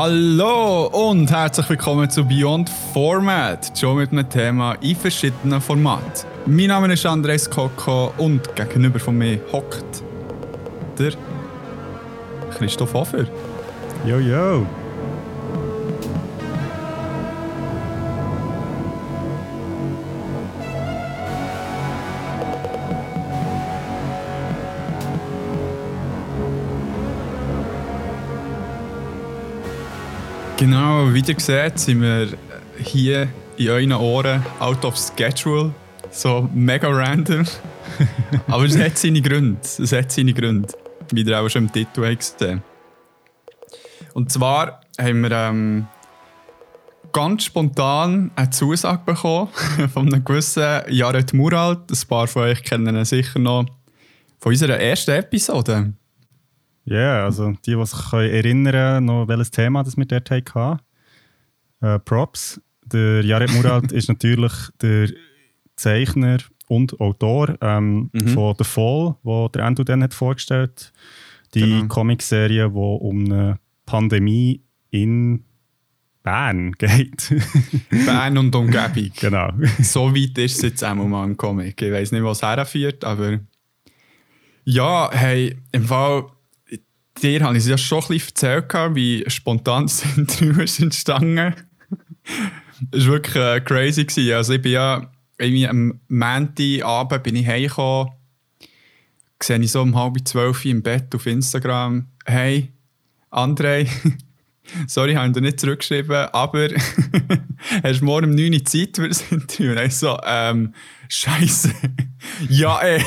Hallo und herzlich willkommen zu Beyond Format, schon mit einem Thema in verschiedenen Formaten. Mein Name ist Andres Koko und gegenüber von mir hockt der Christoph Hofer. Yo, Genau, wie ihr seht, sind wir hier in euren Ohren out of schedule. So mega random. Aber es hat seine Gründe. Es hat seine Gründe. Wie ihr auch schon im Titel gesehen Und zwar haben wir ähm, ganz spontan eine Zusage bekommen von einem gewissen Jared Muralt. Ein paar von euch kennen ihn sicher noch von unserer ersten Episode. Ja, yeah, also die, die sich erinnern noch welches Thema das wir dort hatten. Äh, Props. Der Jared Muralt ist natürlich der Zeichner und Autor ähm, mhm. von The Fall, wo der Endo dann hat vorgestellt. Die genau. Comicserie, die um eine Pandemie in Bern geht. Bern und Umgebung. Genau. so weit ist es jetzt einmal mal im Comic. Ich weiß nicht, was herführt, aber ja, hey, im Fall dir habe ich es ja schon ein bisschen erzählt, wie spontan das Interview ist entstanden. Es war wirklich äh, crazy. Gewesen. Also ich bin ja irgendwie am Montagabend bin ich heimgekommen, sehe ich so um halb zwölf im Bett auf Instagram, hey, André, sorry, ich habe dir nicht zurückgeschrieben, aber hast du morgen um 9 Uhr Zeit für das Interview? Und ich so, ähm, Scheiße, ja ey.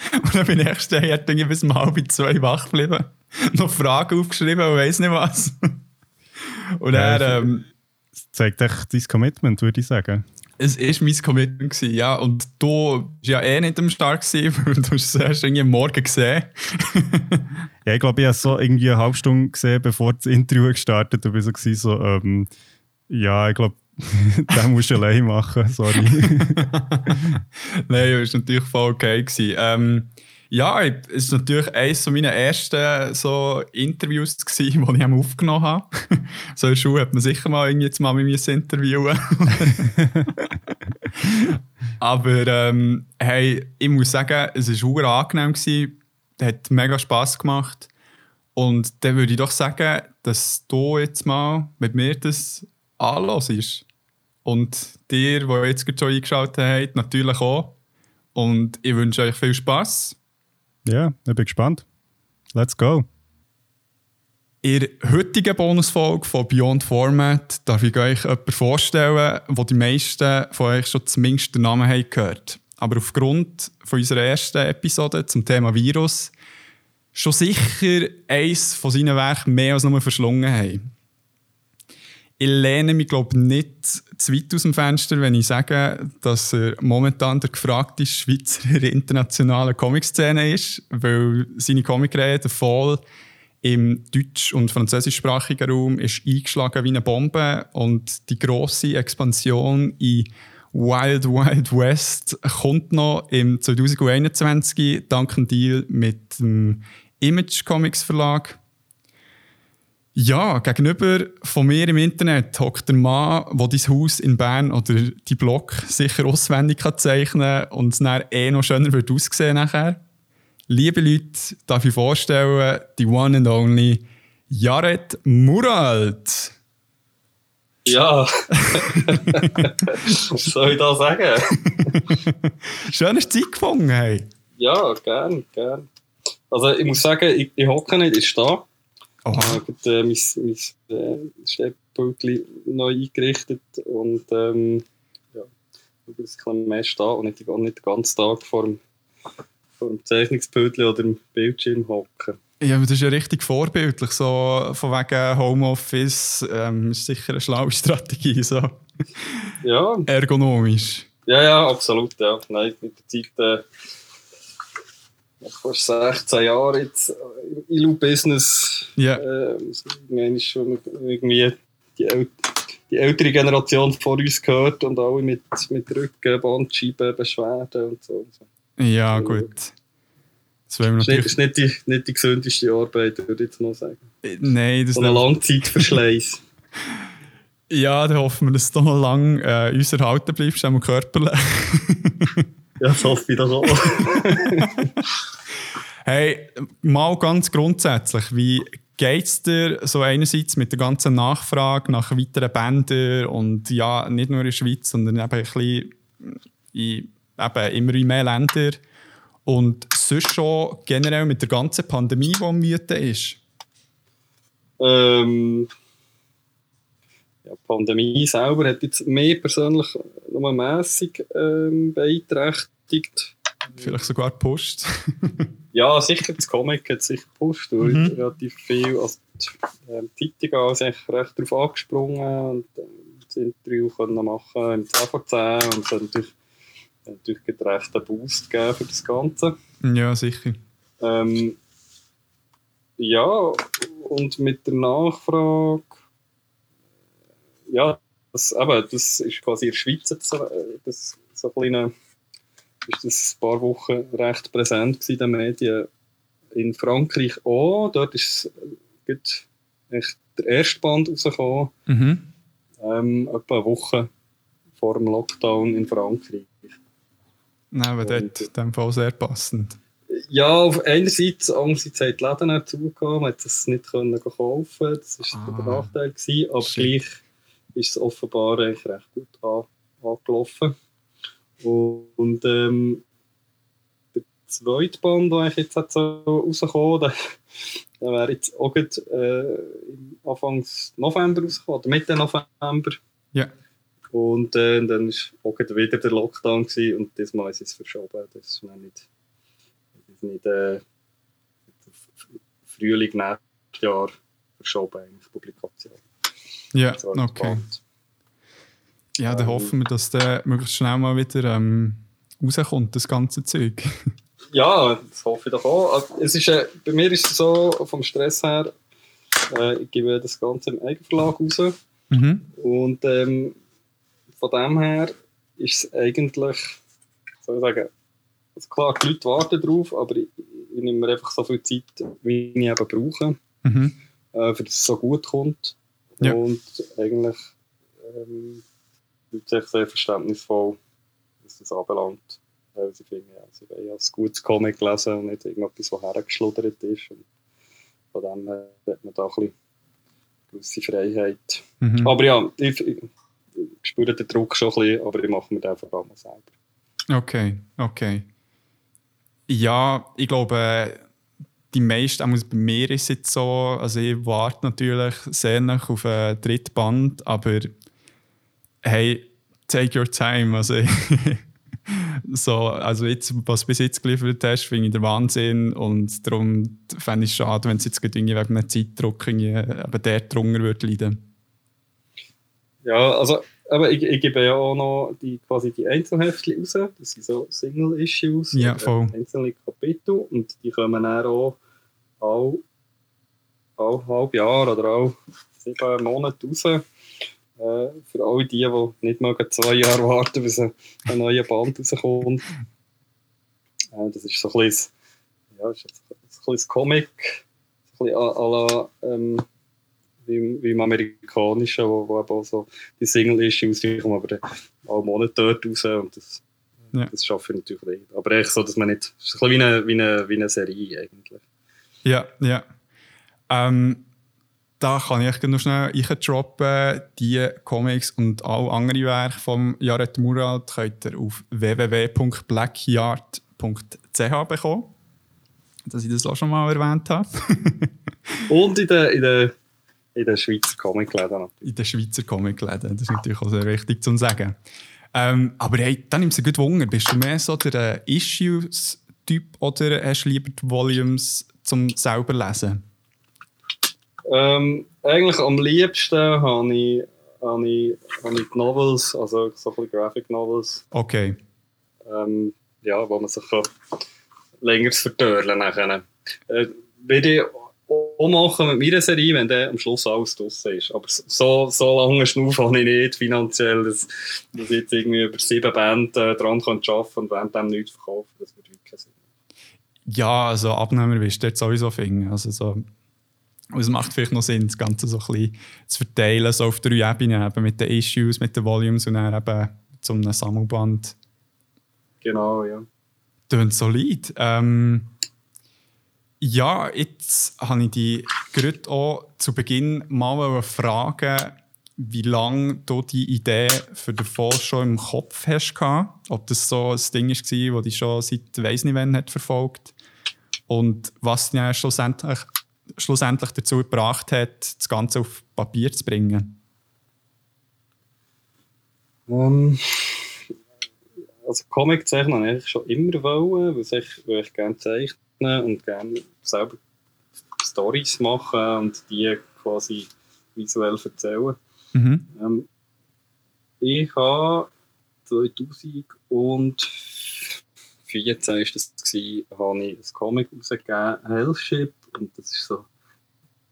Und dann bin ich erst irgendwie bis um halb zwei wach geblieben. Noch Fragen aufgeschrieben und weiss nicht was. Und ja, er. Ähm, zeigt echt dein Commitment, würde ich sagen. Es war mein Commitment, gewesen, ja. Und du warst ja eh nicht am Start, gewesen, weil du hast es irgendwie am Morgen gesehen. ja, ich glaube, ich habe so irgendwie eine halbe Stunde gesehen, bevor das Interview gestartet hat. Ich war so, so ähm, ja, ich glaube, den musst du allein machen, sorry. Nein, das war natürlich voll okay. Ähm, ja, es war natürlich eines meiner ersten so Interviews, gewesen, die ich aufgenommen habe. so in der hat man sicher mal irgendwie jetzt mal mit mir interviewen Aber ähm, hey, ich muss sagen, es war angenehm, gewesen, hat mega Spass gemacht. Und dann würde ich doch sagen, dass du jetzt mal mit mir das anhörst. Und dir, die jetzt schon eingeschaltet habt, natürlich auch. Und ich wünsche euch viel Spaß. Ja, ich bin gespannt. Let's go. In der heutigen Bonusfolge von Beyond Format darf ich euch jemanden vorstellen, wo die meisten von euch schon zumindest den Namen haben gehört. Aber aufgrund von unserer ersten Episode zum Thema Virus schon sicher eins von seinen Werken mehr als nur verschlungen haben ich lehne mich, glaube nicht zu weit aus dem Fenster, wenn ich sage, dass er momentan der gefragte Schweizer in der internationalen Comic-Szene ist, weil seine Comicreihe «The Fall» im deutsch- und französischsprachigen Raum ist eingeschlagen wie eine Bombe und die grosse Expansion in Wild Wild West kommt noch im 2021 dank einem Deal mit dem Image Comics Verlag ja, gegenüber von mir im Internet hockt der Mann, der dein Haus in Bern oder die Block sicher auswendig kann zeichnen kann und es dann eh noch schöner wird aussehen nachher. Liebe Leute, darf ich vorstellen, die one and only Jared Muralt. Ja, was soll ich da sagen? Schön, dass Zeit gefunden hey. Ja, gern, gern. Also ich muss sagen, ich, ich hocke nicht, ich stehe. Aha. Ich habe äh, mein, mein äh, Steppbild neu eingerichtet und ähm, ja, ein bisschen mehr stehen und nicht, nicht den ganzen Tag vor dem, vor dem Zeichnungsbild oder dem Bildschirm hocken. Ja, aber das ist ja richtig vorbildlich, so von wegen Homeoffice ähm, ist sicher eine schlaue Strategie, so ja. ergonomisch. Ja, ja, absolut, ja. Nein, mit der Zeit äh, vor 16 Jahren jetzt ILU-Business. Ja. Äh, schon irgendwie die, El die ältere Generation vor uns gehört und alle mit, mit Rücken, Bandscheiben, Beschwerden und so. Ja, gut. Das, das ist nicht die, nicht die gesündeste Arbeit, würde ich jetzt mal sagen. Äh, nein, das ist ein Langzeitverschleiß. ja, dann hoffen wir, dass du noch lange äh, uns erhalten bleibst, auch körperlich. ja, das hoffe ich doch auch. hey, mal ganz grundsätzlich, wie geht es dir so einerseits mit der ganzen Nachfrage nach weiteren Bändern und ja, nicht nur in der Schweiz, sondern eben ein bisschen in eben immer in mehr Ländern und sonst schon generell mit der ganzen Pandemie, die am Wüten ist? Ähm, ja, die Pandemie selber hat jetzt mir persönlich nur mässig ähm, beeinträchtigt. Vielleicht sogar gepusht. ja, sicher, das Comic hat sich gepusht, mhm. relativ viel, also die ähm, Zeitung ist recht darauf angesprungen und äh, das Interview können machen im 10 vor 10 und es hat natürlich natürlich recht einen Boost geben für das Ganze. Ja, sicher. Ähm, ja, und mit der Nachfrage, ja, das, eben, das ist quasi in der Schweiz das, das, so ein ist das ein paar Wochen recht präsent in den Medien. In Frankreich auch, dort ist es der erste Band rausgekommen, mhm. ähm, etwa eine Woche vor dem Lockdown in Frankreich. Nein, aber dort in dem Fall sehr passend. Ja, auf einerseits, andererseits hat die Läden auch zugegeben, man hat es nicht können kaufen das war ah, der Nachteil. Gewesen, aber shit. gleich ist es offenbar recht gut an, angelaufen. Und ähm, der zweite Band, der jetzt so rausgekommen der, der wäre jetzt auch gut, äh, Anfang November rausgekommen, oder Mitte November. Ja. Und äh, dann war auch wieder der Lockdown gewesen, und diesmal ist es verschoben. Das ist nicht, das ist nicht äh, Frühling, nächstes Jahr verschoben, eigentlich, Publikation. Ja, okay. Ja, dann ähm, hoffen wir, dass der möglichst schnell mal wieder ähm, rauskommt, das ganze Zeug. ja, das hoffe ich doch auch. Also, es ist, äh, bei mir ist es so, vom Stress her, äh, ich gebe das Ganze im Eigenverlag raus. Mhm. Und ähm, von dem her ist es eigentlich, soll ich sagen, also klar, die Leute warten drauf, aber ich, ich nehme mir einfach so viel Zeit, wie ich eben brauche, mhm. äh, für dass es so gut kommt. Ja. Und eigentlich ähm, sind sehr verständnisvoll, was das anbelangt. Weil sie finden, ja, sie wollen ja ein gutes Comic lesen und nicht irgendetwas, was hergeschludert ist. Und von dem her hat man da ein bisschen gewisse Freiheit. Mhm. Aber ja, ich, spüre den Druck schon ein bisschen, aber ich mache mir den vor allem selber. Okay, okay. Ja, ich glaube, die meisten, auch bei mir ist es jetzt so, also ich warte natürlich sehr nach auf ein dritten Band, aber hey, take your time. Also, so, also jetzt, was bis jetzt geliefert hast, finde ich der Wahnsinn und darum fände ich es schade, wenn es jetzt irgendwie wegen einem Zeitdruck irgendwie, eben der drunter würde leiden. Ja, also aber ich, ich, gebe ja auch noch die, quasi die Einzelheftchen raus. Das sind so Single-Issues, ja, voll. einzelne Kapitel. Und die kommen dann auch all, all halb Jahr oder all sieben Monate raus. Äh, für alle die, die nicht mal zwei Jahre warten, bis ein, ein neuer Band rauskommt. Äh, das ist so ein bisschen, ja, ist ein bisschen Comic, so ein bisschen à, à la, ähm, wie, wie im Amerikanischen, wo, wo eben auch so die Single-Issues kommen, aber dann auch Monate dort raus und das, ja. das schaffe ich natürlich nicht. Aber echt so, dass man nicht, es ist ein bisschen wie eine, wie eine, wie eine Serie eigentlich. Ja, ja. Ähm, da kann ich noch schnell droppen. Die Comics und alle anderen Werke von Jared Murat könnt ihr auf www.blackyard.ch bekommen. Dass ich das auch schon mal erwähnt habe. und in der, in der in den Schweizer Comicläden. In den Schweizer Comicläden, das ist natürlich auch sehr wichtig zu sagen. Ähm, aber hey, dann nimmt es gut Wunder. Bist du mehr so der äh, Issues-Typ oder hast du lieber die Volumes zum selber lesen? Ähm, eigentlich am liebsten habe ich, habe ich, habe ich die Novels, also so viele Graphic Novels. Okay. Ähm, ja, wo man sich länger vertörlen kann. Äh, wie auch machen mit meiner Serie, wenn dann am Schluss alles draussen ist. Aber so, so lange Schnuff habe ich nicht finanziell, dass, dass ich jetzt irgendwie über sieben Bände äh, dran kann arbeiten und während dem nichts verkaufen. Das würde wirklich Sinn. Ja, also Abnehmer wirst du dort sowieso finden. Also so, es macht vielleicht noch Sinn, das Ganze so ein bisschen zu verteilen, so auf drei Ebenen, eben mit den Issues, mit den Volumes und dann eben zu einem Sammelband. Genau, ja. Tönt solid. Ähm, ja, jetzt habe ich dich gerade auch zu Beginn mal fragen, wie lange du die Idee für den Fall schon im Kopf hast. Ob das so ein Ding war, das dich schon seit weiss nicht wann hat verfolgt und was dich schlussendlich, schlussendlich dazu gebracht hat, das Ganze auf Papier zu bringen. Um, ähm, also Comic zeichnen habe ich schon immer wollen, weil ich, weil ich gerne zeichne und gerne selber Stories machen und die quasi visuell erzählen. Mhm. Ähm, ich habe 2014 ist das gewesen, habe ich ein Comic rausgegeben, Hellship, und das ist so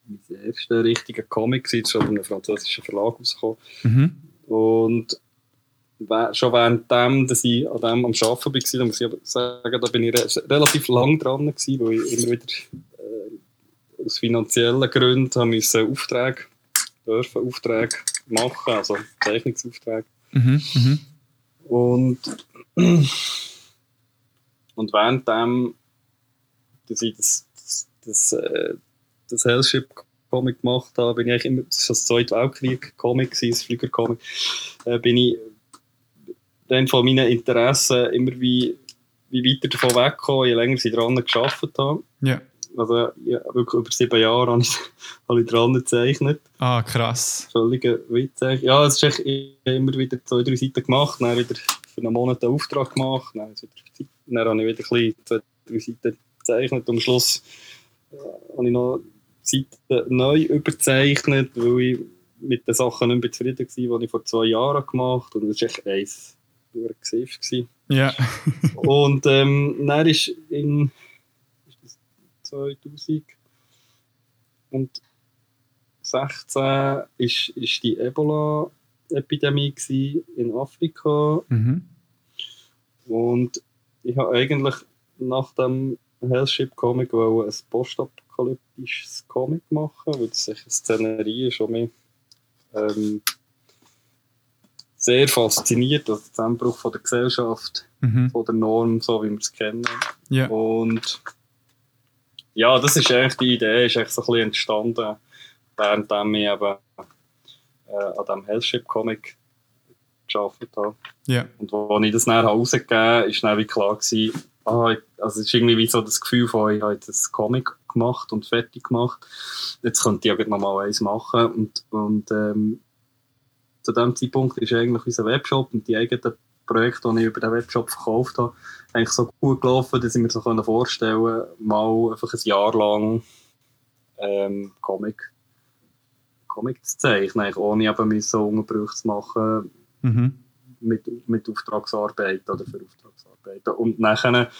mein erster richtiger Comic, das ist schon von einem französischen Verlag rausgekommen. Mhm. Und schon währenddem, dass ich an dem am Arbeiten war, muss ich aber sagen, da bin ich re relativ lang dran gewesen, weil ich immer wieder äh, aus finanziellen Gründen habe ich Aufträge, dürfen Aufträge machen, also Zeichnungsaufträge. Mhm, mh. Und, und währenddem, dass ich das, das, das, äh, das Hellship Comic gemacht habe, bin ich eigentlich immer, das war das Zweite Weltkrieg Comic, das Flüger-Comic, äh, bin ich dann von meinen Interessen immer wie, wie weiter davon weggekommen, je länger ich dran gearbeitet habe. Ja. Also ja, wirklich über sieben Jahre habe ich, habe ich dran gezeichnet. Ah, krass. Völliger Witz. Ja, es ist echt immer wieder zwei, drei Seiten gemacht, dann wieder für einen Monat einen Auftrag gemacht, dann, wieder, dann habe ich wieder ein bisschen zwei, drei Seiten gezeichnet und am Schluss äh, habe ich noch Seiten neu überzeichnet, weil ich mit den Sachen nicht mehr zufrieden war, die ich vor zwei Jahren gemacht habe. Und das ist echt eins pure Gesicht. Ja. und ähm, dann ist in ist 2000 und 16 ist, ist die Ebola-Epidemie in Afrika. Mhm. Und ich habe eigentlich nach dem Hellship Comic ein postapokalyptisches Comic machen, weil das eine Szenerie schon mehr ähm, sehr fasziniert, also der Zusammenbruch von der Gesellschaft, mhm. von der Norm, so wie wir es kennen. Yeah. Und ja, das ist eigentlich die Idee, ist eigentlich so ein bisschen entstanden, während ich eben äh, an diesem Hellship-Comic gearbeitet habe. Yeah. Und als ich das dann rausgegeben habe, ist dann wie klar gewesen, ah, also es ist irgendwie wie so das Gefühl von, ich habe jetzt ein Comic gemacht und fertig gemacht. Jetzt könnte ich ja noch mal eins machen und, und ähm, zu dem Zeitpunkt ist eigentlich unser Webshop und die eigenen Projekte, die ich über den Webshop verkauft habe, eigentlich so gut gelaufen, dass ich mir so vorstellen konnte, mal einfach ein Jahr lang ähm, Comic, Comic zu zeichnen, ohne eben so Unterbrüche zu machen mhm. mit, mit Auftragsarbeit oder für Auftragsarbeit. Und nachher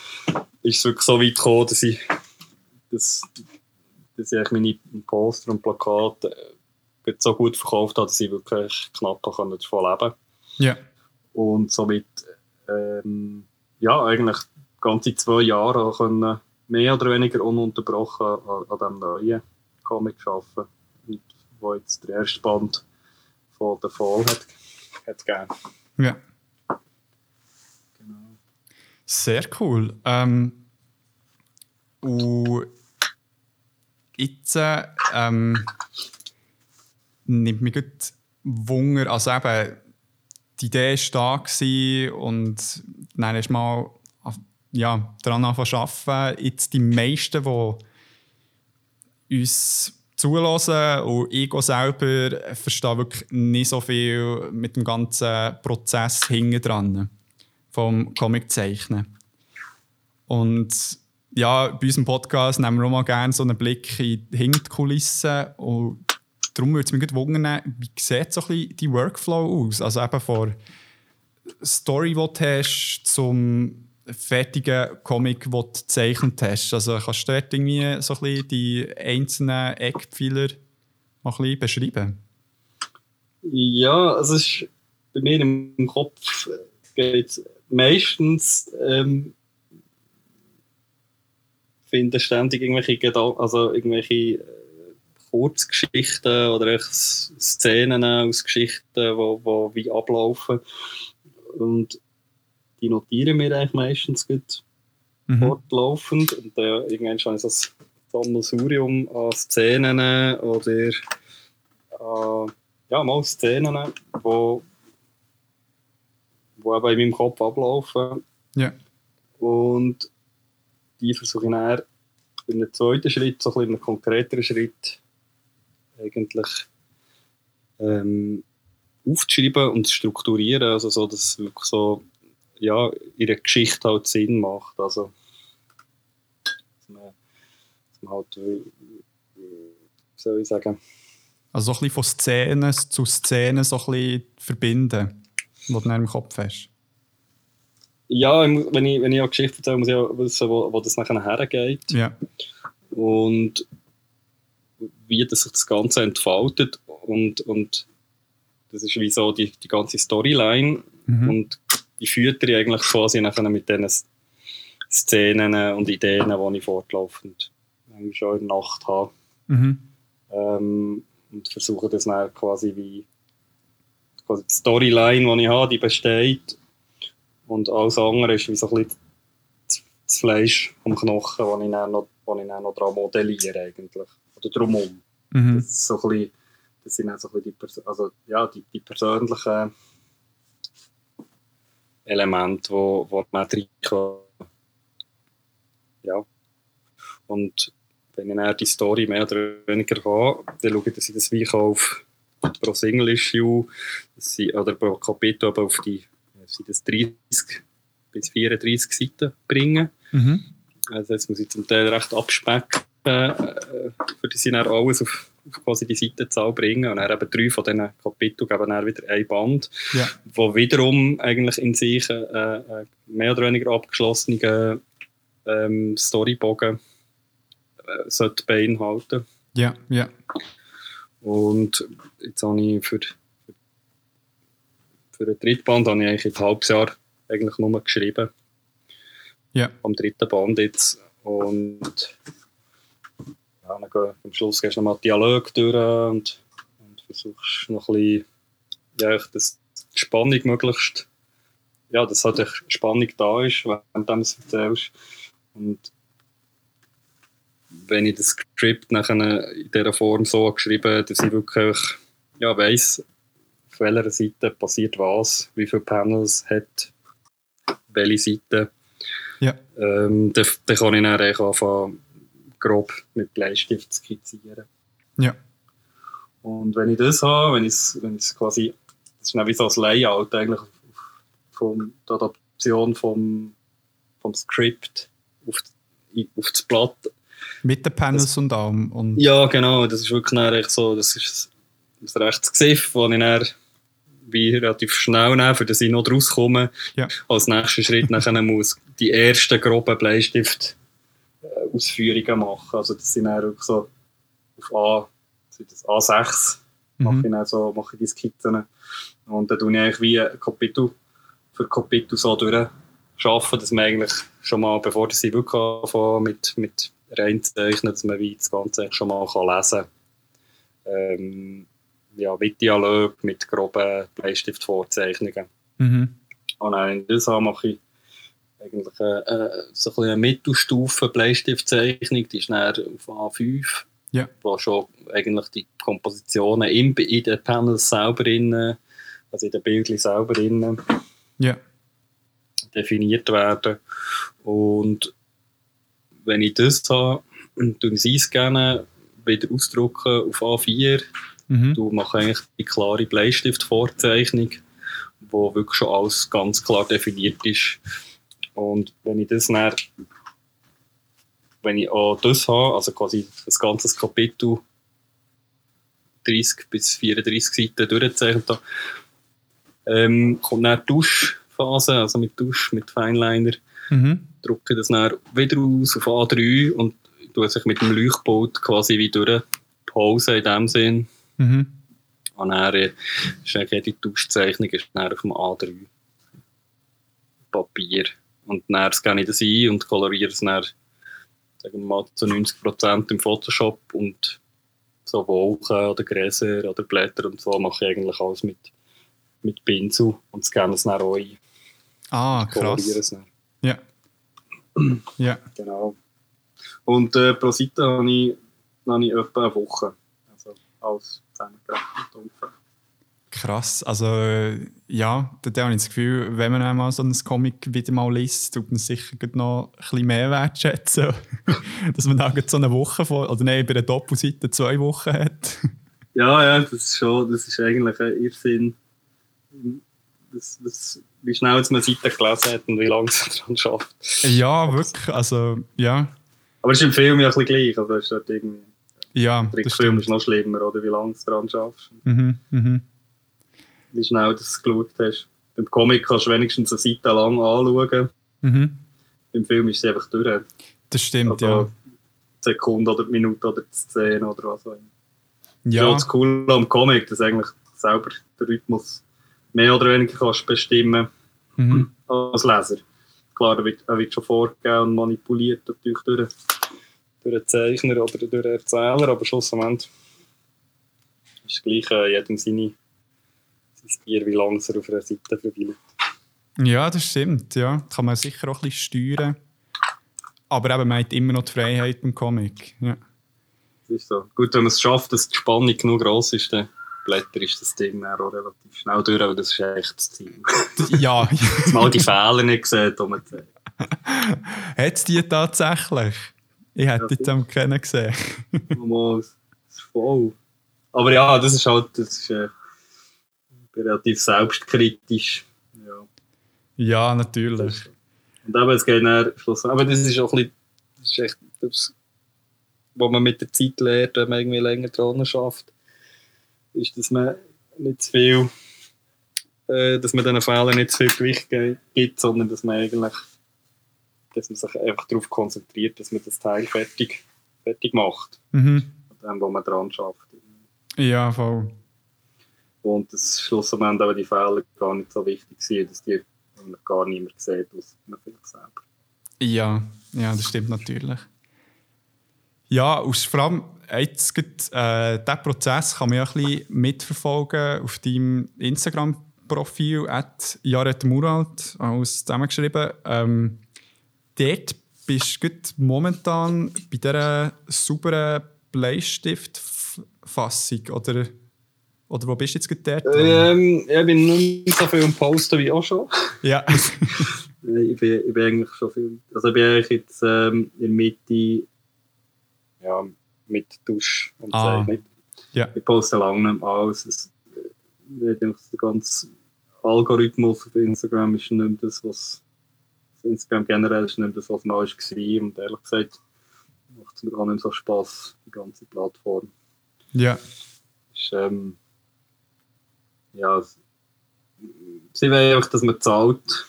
ist es wirklich so weit gekommen, dass ich, dass, dass ich meine Poster und Plakate so gut verkauft habe, dass ich wirklich knapp davon leben konnte. Ja. Und somit, ähm, ja, eigentlich ganze zwei Jahre können mehr oder weniger ununterbrochen an, an diesem neuen Comic arbeiten. Und wo jetzt der erste Band von der Fall hat, hat gegeben. Ja. Genau. Sehr cool. Ähm, und jetzt ähm, nimmt mich gut Wunder. Also eben, die Idee war da und dann ist mal ja, daran arbeiten. Jetzt die meisten, die uns zulassen und ich selber verstehe wirklich nicht so viel mit dem ganzen Prozess hinten dran vom Comic-Zeichnen. Und ja, bei unserem Podcast nehmen wir auch mal gerne so einen Blick in die Kulissen und darum würde es mich wundern, wie sieht so ein bisschen die Workflow aus? Also eben von Story, die du hast, zum fertigen Comic, den du gezeichnet hast? Also kannst du dort irgendwie so ein bisschen die einzelnen Eckpfeiler ein bisschen beschreiben? Ja, also es ist bei mir im Kopf geht meistens ähm, finde ständig irgendwelche Gedanken, also irgendwelche äh, Kurzgeschichten oder Szenen aus Geschichten, wo, wo wie ablaufen. Und die notieren wir eigentlich meistens gut mhm. fortlaufend. Und äh, irgendwann habe ich ein Sammelsurium an Szenen oder äh, ja, mal Szenen, wo, wo eben in meinem Kopf ablaufen. Ja. Und die versuche ich dann in einem zweiten Schritt, so ein bisschen einem konkreteren Schritt, eigentlich ähm, aufzuschreiben und zu strukturieren, also so, dass es wirklich so ja, ihre Geschichte halt Sinn macht. Also, dass man, dass man halt, wie soll ich sagen, also so ein bisschen von Szenen zu Szenen so ein bisschen verbinden, die du in deinem Kopf hast. Ja, wenn ich, wenn ich eine Geschichte erzähle, muss ich auch wissen, wo, wo das nachher hergeht. Ja. Und wie das sich das Ganze entfaltet. Und, und das ist wie so die, die ganze Storyline. Mhm. Und die führt ich eigentlich quasi nachher mit diesen Szenen und Ideen, die ich fortlaufend schon in der Nacht habe. Mhm. Ähm, und versuche das dann quasi wie quasi die Storyline, die ich habe, die besteht und alles andere ist wie so ein bisschen das Fleisch am Knochen, das ich dann noch, das ich dann noch dran modelliere eigentlich. Oder drumherum. Mhm. Das, ist so ein bisschen, das sind dann so ein bisschen die, also, ja, die, die persönlichen Elemente, wo, wo man reinkommt. Ja. Und wenn ich dann die Story mehr oder weniger habe, dann schaue ich, dass ich das wie auf pro Single Issue oder pro Kapitel aber auf die sind das 30 bis 34 Seiten bringen. Mhm. Also jetzt muss ich zum Teil recht abspecken, äh, für die sie dann alles auf, quasi die Seitenzahl bringen und dann eben drei von diesen Kapiteln geben dann wieder ein Band, ja. wo wiederum eigentlich in sich äh, äh, mehr oder weniger abgeschlossene ähm, Storybogen äh, sollte beinhalten. Ja, ja. Und jetzt habe ich für für den dritten Band habe ich eigentlich ein halbes Jahr eigentlich nur geschrieben. Ja. Am dritten Band jetzt. Und ja, dann geh, am Schluss gehst du nochmal Dialog durch und, und versuchst noch ein bisschen, ja, die Spannung möglichst, ja, dass halt Spannung da ist, während du es erzählst. Und wenn ich das Skript nachher in dieser Form so geschrieben habe, dass ich wirklich ja, weiss, auf welcher Seite passiert was, wie viele Panels hat welche Seite. Ja. Ähm, dann, dann kann ich dann anfangen, grob mit Bleistift zu skizzieren. Ja. Und wenn ich das habe, wenn ich es wenn quasi, das ist dann wie so ein Layout eigentlich von der Adaption vom, vom Skript auf, auf das Blatt. Mit den Panels das, und allem. Und ja, genau, das ist wirklich so, das ist ein rechtes Gesicht, wo ich dann wie relativ schnell nehmen, für dass ich noch rauskomme. Ja. Als nächsten Schritt nachher muss die ersten groben Bleistift-Ausführungen machen. Also das sind dann auch so auf A, das A6 mhm. mache ich dann so, mache ich die Skizzen. Und dann tue ich eigentlich wie Kapitel für Kapitel so durchschaffen, dass man eigentlich schon mal, bevor sie wirklich anfangen mit, mit reinzeichnen, dass man wie das Ganze schon mal kann lesen kann. Ähm, ja, mit Dialog, mit groben Bleistiftvorzeichnungen. Mhm. Und in dieser mache ich eigentlich äh, so ein eine Mittelstufe Bleistiftzeichnung, die ist auf A5, ja. wo schon eigentlich die Kompositionen in, in den Panels selber innen, also in den Bildchen selber innen, ja. definiert werden. Und wenn ich das habe, dann tue ich es gerne wieder ausdrucken auf A4 Mhm. Du machst eigentlich die klare Bleistiftvorzeichnung, wo wirklich schon alles ganz klar definiert ist. Und wenn ich das dann, wenn ich auch das habe, also quasi das ganze Kapitel 30 bis 34 Seiten durchgezeichnet habe, ähm, kommt dann die Duschphase, also mit Dusch, mit Fineliner. mhm. drücke das dann wieder aus auf A3 und tue sich mit dem Leuchtboot quasi wie durch Pause in dem Sinn. Mhm. Und dann äh, ist eigentlich die Tauschzeichnung ist dann auf dem A3 Papier. Und dann scanne ich das ein und koloriere es dann sagen wir mal, zu 90% im Photoshop und so Wolken oder Gräser oder Blätter und so mache ich eigentlich alles mit, mit Pinsel und scanne es dann auch ein. Ah, krass. Es dann. Ja. ja. Genau. Und äh, pro Seite habe ich, habe ich etwa eine Woche. Also alles zusammengerechnet Krass, also ja, da habe ich das Gefühl, wenn man einmal so ein Comic wieder mal liest, tut man sicher noch ein bisschen mehr wertschätzen, dass man da so eine Woche vor, oder nein, bei der Doppelseite zwei Wochen hat. ja, ja, das ist schon, das ist eigentlich ein Irrsinn, das, das, wie schnell man eine Seite gelesen hat und wie lange es daran schafft. Ja, wirklich, also ja. Aber es ist im Film ja ein bisschen gleich, also ist halt irgendwie... Ja, der Film ist noch schlimmer, oder wie lange du daran schaffst. Mhm, mhm wie schnell du es geschaut hast. Beim Comic kannst du wenigstens eine Seite lang anschauen. Mhm. Beim Film ist es einfach durch. Das stimmt, also, ja. Sekunde oder Minute oder Szene oder was auch immer. Ja. Das ist cool am Comic, dass eigentlich selber den Rhythmus mehr oder weniger kannst bestimmen mhm. als Leser. Klar, er wird, er wird schon vorgegeben und manipuliert natürlich durch, durch den Zeichner oder durch den Erzähler, aber schlussendlich ist es gleich äh, jedem seine das Bier, wie lange es auf einer Seite verweilt. Ja, das stimmt. Ja. Kann man sicher auch ein bisschen steuern. Aber eben, man hat immer noch die Freiheit im Comic. Ja. Das ist so. Gut, wenn man es schafft, dass die Spannung genug groß ist, dann Blätter ist das Ding auch relativ schnell durch, aber das ist echt das Ziel. ja. dass man all die Fehler nicht sieht, die sieht. Hat es die tatsächlich? Ich hätte ja, jetzt am kennen gesehen. Mal, ist voll. Aber ja, das ist halt, das ist, äh, relativ selbstkritisch. Ja, ja natürlich. Und eben, es geht dann. Aber das ist auch ein bisschen, das ist echt, das, was man mit der Zeit lernt, wenn man irgendwie länger dran schafft, ist, dass man nicht zu viel, äh, dass man diesen Fehlern nicht zu viel Gewicht gibt, sondern dass man eigentlich, dass man sich einfach darauf konzentriert, dass man das Teil fertig, fertig macht. Mhm. Dem, wo man dran schafft. Ja, voll. Und das schlussendlich aber die Fehler gar nicht so wichtig sind, dass die gar niemand sieht, außer man vielleicht selber. Ja, ja, das stimmt natürlich. Ja, aus vor allem jetzt gibt, äh, diesen Prozess kann man ja ein bisschen mitverfolgen auf deinem Instagram-Profil Jared Muralt, alles zusammengeschrieben. Ähm, dort bist du momentan bei dieser sauberen Bleistiftfassung, oder oder wo bist du jetzt dort? Ähm, ich bin nicht so viel am Posten wie auch schon. Ja. ich, bin, ich bin eigentlich schon viel. Also ich bin eigentlich jetzt ähm, in der Mitte ja, mit Dusch und ah. Zeichnen. Ja. Ich poste lange nicht mehr alles. Es, der ganze Algorithmus auf Instagram ist nicht mehr das, was Instagram generell ist nicht das, was neu war. Und ehrlich gesagt macht es mir gar nicht so Spass, die ganze Plattform. Ja. Ist, ähm, ja, sie wollen einfach, dass man zahlt,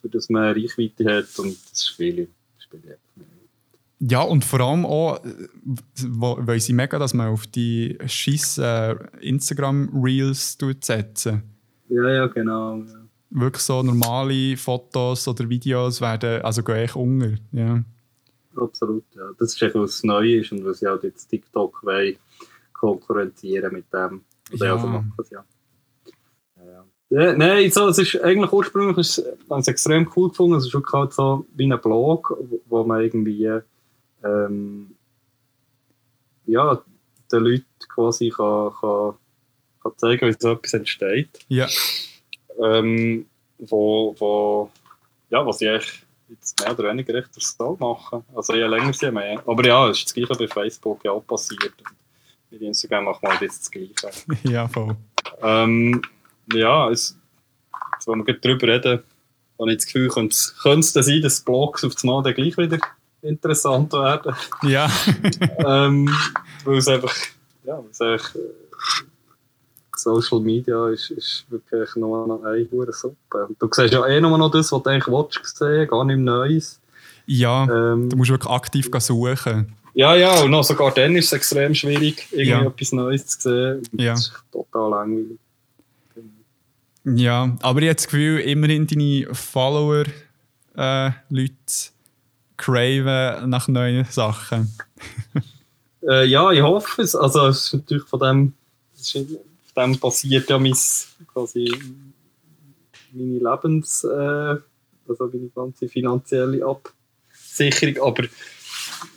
für dass man Reichweite hat und das Spiel spielt ja, und vor allem auch, weil sie mega, dass man auf die scheiß äh, Instagram-Reels setzen. Ja, ja, genau. Ja. Wirklich so normale Fotos oder Videos werden, also gehen echt unter. Ja. Absolut, ja. Das ist echt was Neues und was sie halt jetzt TikTok wollen, konkurrenzieren mit dem. Ja. Also machen ja. Ja, nein, so, es ist eigentlich ursprünglich ist, es extrem cool gefunden. Es ist wirklich halt so wie ein Blog, wo man irgendwie ähm, ja, den Leuten quasi kann, kann, kann zeigen, wie so etwas entsteht. Ja. Ähm, wo, wo, ja, was ich eigentlich jetzt mehr oder weniger recht so machen. Also je länger sie mehr. Aber ja, es ist das Gleiche bei Facebook ja auch passiert. Mit Instagram machen wir jetzt das Gleiche. Ja, voll. Ähm, ja, es, jetzt, wenn wir darüber reden, habe ich das Gefühl, könnte es sein, dass Blogs auf das Mal dann gleich wieder interessant werden. Ja. ähm, weil es einfach, ja, weil es einfach, äh, Social Media ist, ist wirklich nur noch eine hure Suppe. Du siehst ja eh nur noch das, was du eigentlich willst sehen, gar nichts Neues. Ja, ähm, du musst wirklich aktiv suchen. Ja, ja, und noch sogar dann ist es extrem schwierig, irgendwie ja. etwas Neues zu sehen. Ja. Das ist total langweilig. Ja, aber ich habe das Gefühl, immerhin deine Follower, äh, Leute, craven nach neuen Sachen. äh, ja, ich hoffe es. Also, es ist natürlich von dem, ist, von dem passiert ja mein, quasi meine Lebens, äh, also meine ganze finanzielle Absicherung. Aber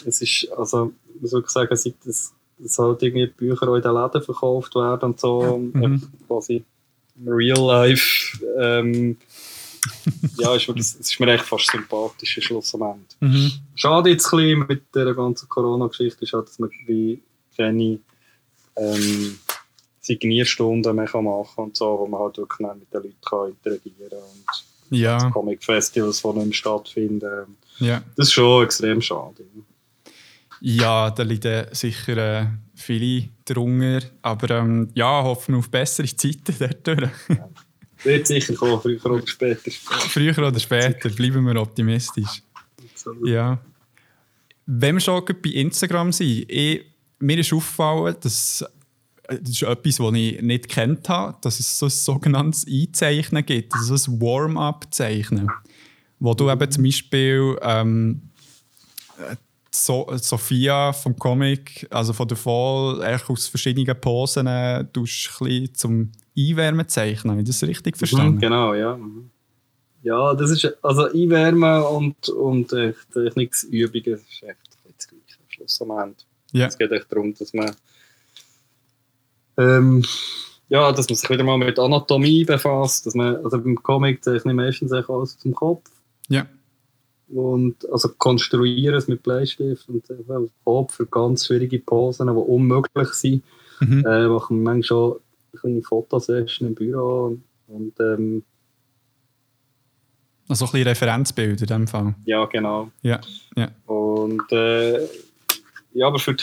es ist, also, ich muss wirklich sagen, seit das, dass halt irgendwie Bücher auch in den Läden verkauft werden und so, mhm. quasi Real Life, ähm, ja, ist das, ist mir echt fast sympathisch, schlussendlich. Mhm. Schade jetzt ein bisschen mit der ganzen Corona-Geschichte, ist halt, dass man wie keine ähm, Signierstunden mehr machen kann und so, wo man halt wirklich mit den Leuten kann interagieren kann und ja. Comic-Festivals, die nicht mehr stattfinden. Ja. Das ist schon extrem schade. Ja, da liegen sicher äh, viele drunter, aber ähm, ja, hoffen wir auf bessere Zeiten dort. Ja. Wird sicher kommen, früher oder später. Früher oder später, bleiben wir optimistisch. Absolut. Ja. Wenn wir schon bei Instagram sind, ich, mir ist aufgefallen, dass das ist etwas, was ich nicht kennt habe, dass es so ein sogenanntes Einzeichnen gibt, also so ein Warm-up-Zeichnen, wo du eben zum Beispiel ähm, so Sophia vom Comic, also von der Fall, aus verschiedenen Posen äh, tust ein bisschen zum Einwärmen zeichnen. Habe ich das richtig verstanden? Mhm, genau, ja. Mhm. Ja, das ist, also Einwärmen und, und äh, Techniksübungen, das ist echt das Gleiche am Schluss am Ende. Ja. Es geht echt darum, dass man ähm, ja, dass man sich wieder mal mit Anatomie befasst, dass man, also beim Comic zeichne ich meistens alles zum Kopf. Ja. Und also konstruieren es mit Bleistift und äh, Kopf für ganz schwierige Posen, die unmöglich sind. Mhm. Äh, machen wir manchmal schon eine kleine Fotosession im Büro und ähm, also ein bisschen Referenzbild in dem Fall. Ja, genau. Ja, ja. Und äh, ja, aber für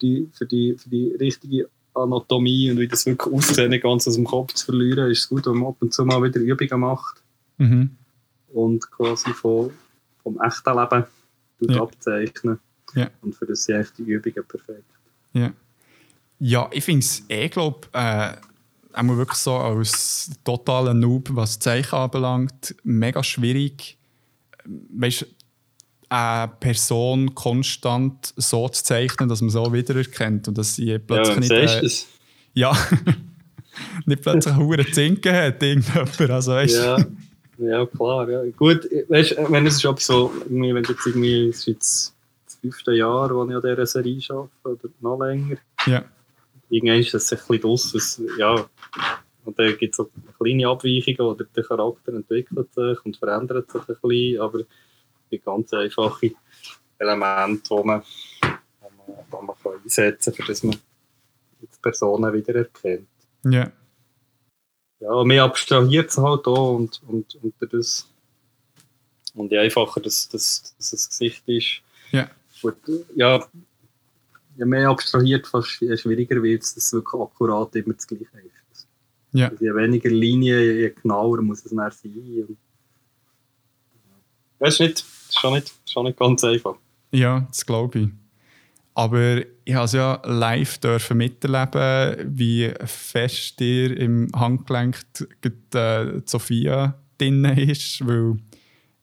die, für, die, für die richtige Anatomie und wie das wirklich aussieht, ganz aus dem Kopf zu verlieren, ist es gut, wenn man ab und zu mal wieder Übungen macht. Mhm. Und quasi von, vom echten Leben ja. abzeichnen. Ja. Und für das sind die Übungen perfekt. Ja, ja ich finde es eh, glaube äh, einmal wirklich so als totaler Noob, was Zeichen anbelangt, mega schwierig. Weißt eine Person konstant so zu zeichnen, dass man so wiedererkennt und dass sie plötzlich ja, nicht. Äh, ja, nicht plötzlich eine Zinken hat, irgendjemand. Also, weißt, ja. Ja, klar. Ja. Gut, weißt, wenn es schon so, wenn jetzt irgendwie, es ist jetzt das fünfte Jahr, wo ich an dieser Serie arbeite, oder noch länger. Ja. Irgendwann ist das ein bisschen draus, ja. Und dann gibt es so kleine Abweichungen, oder der Charakter entwickelt sich und verändert sich ein bisschen, aber die ganz einfache Elemente, die man, wo man, wo man kann einsetzen kann, damit man die Personen wiedererkennt. Ja. Ja, mehr abstrahiert es halt auch und, und, und das und je einfacher das, das, das, das Gesicht ist. Ja. Gut, ja, je mehr abstrahiert, fast je schwieriger wird es, dass es wirklich akkurat immer das Gleiche ist. Ja. Also je weniger Linien, je genauer muss es mehr sein. Weißt du nicht, ist schon nicht, schon nicht ganz einfach. Ja, das glaube ich. Aber ich habe es ja live dürfen miterleben, wie fest dir im Handgelenk die, äh, Sophia drin ist, weil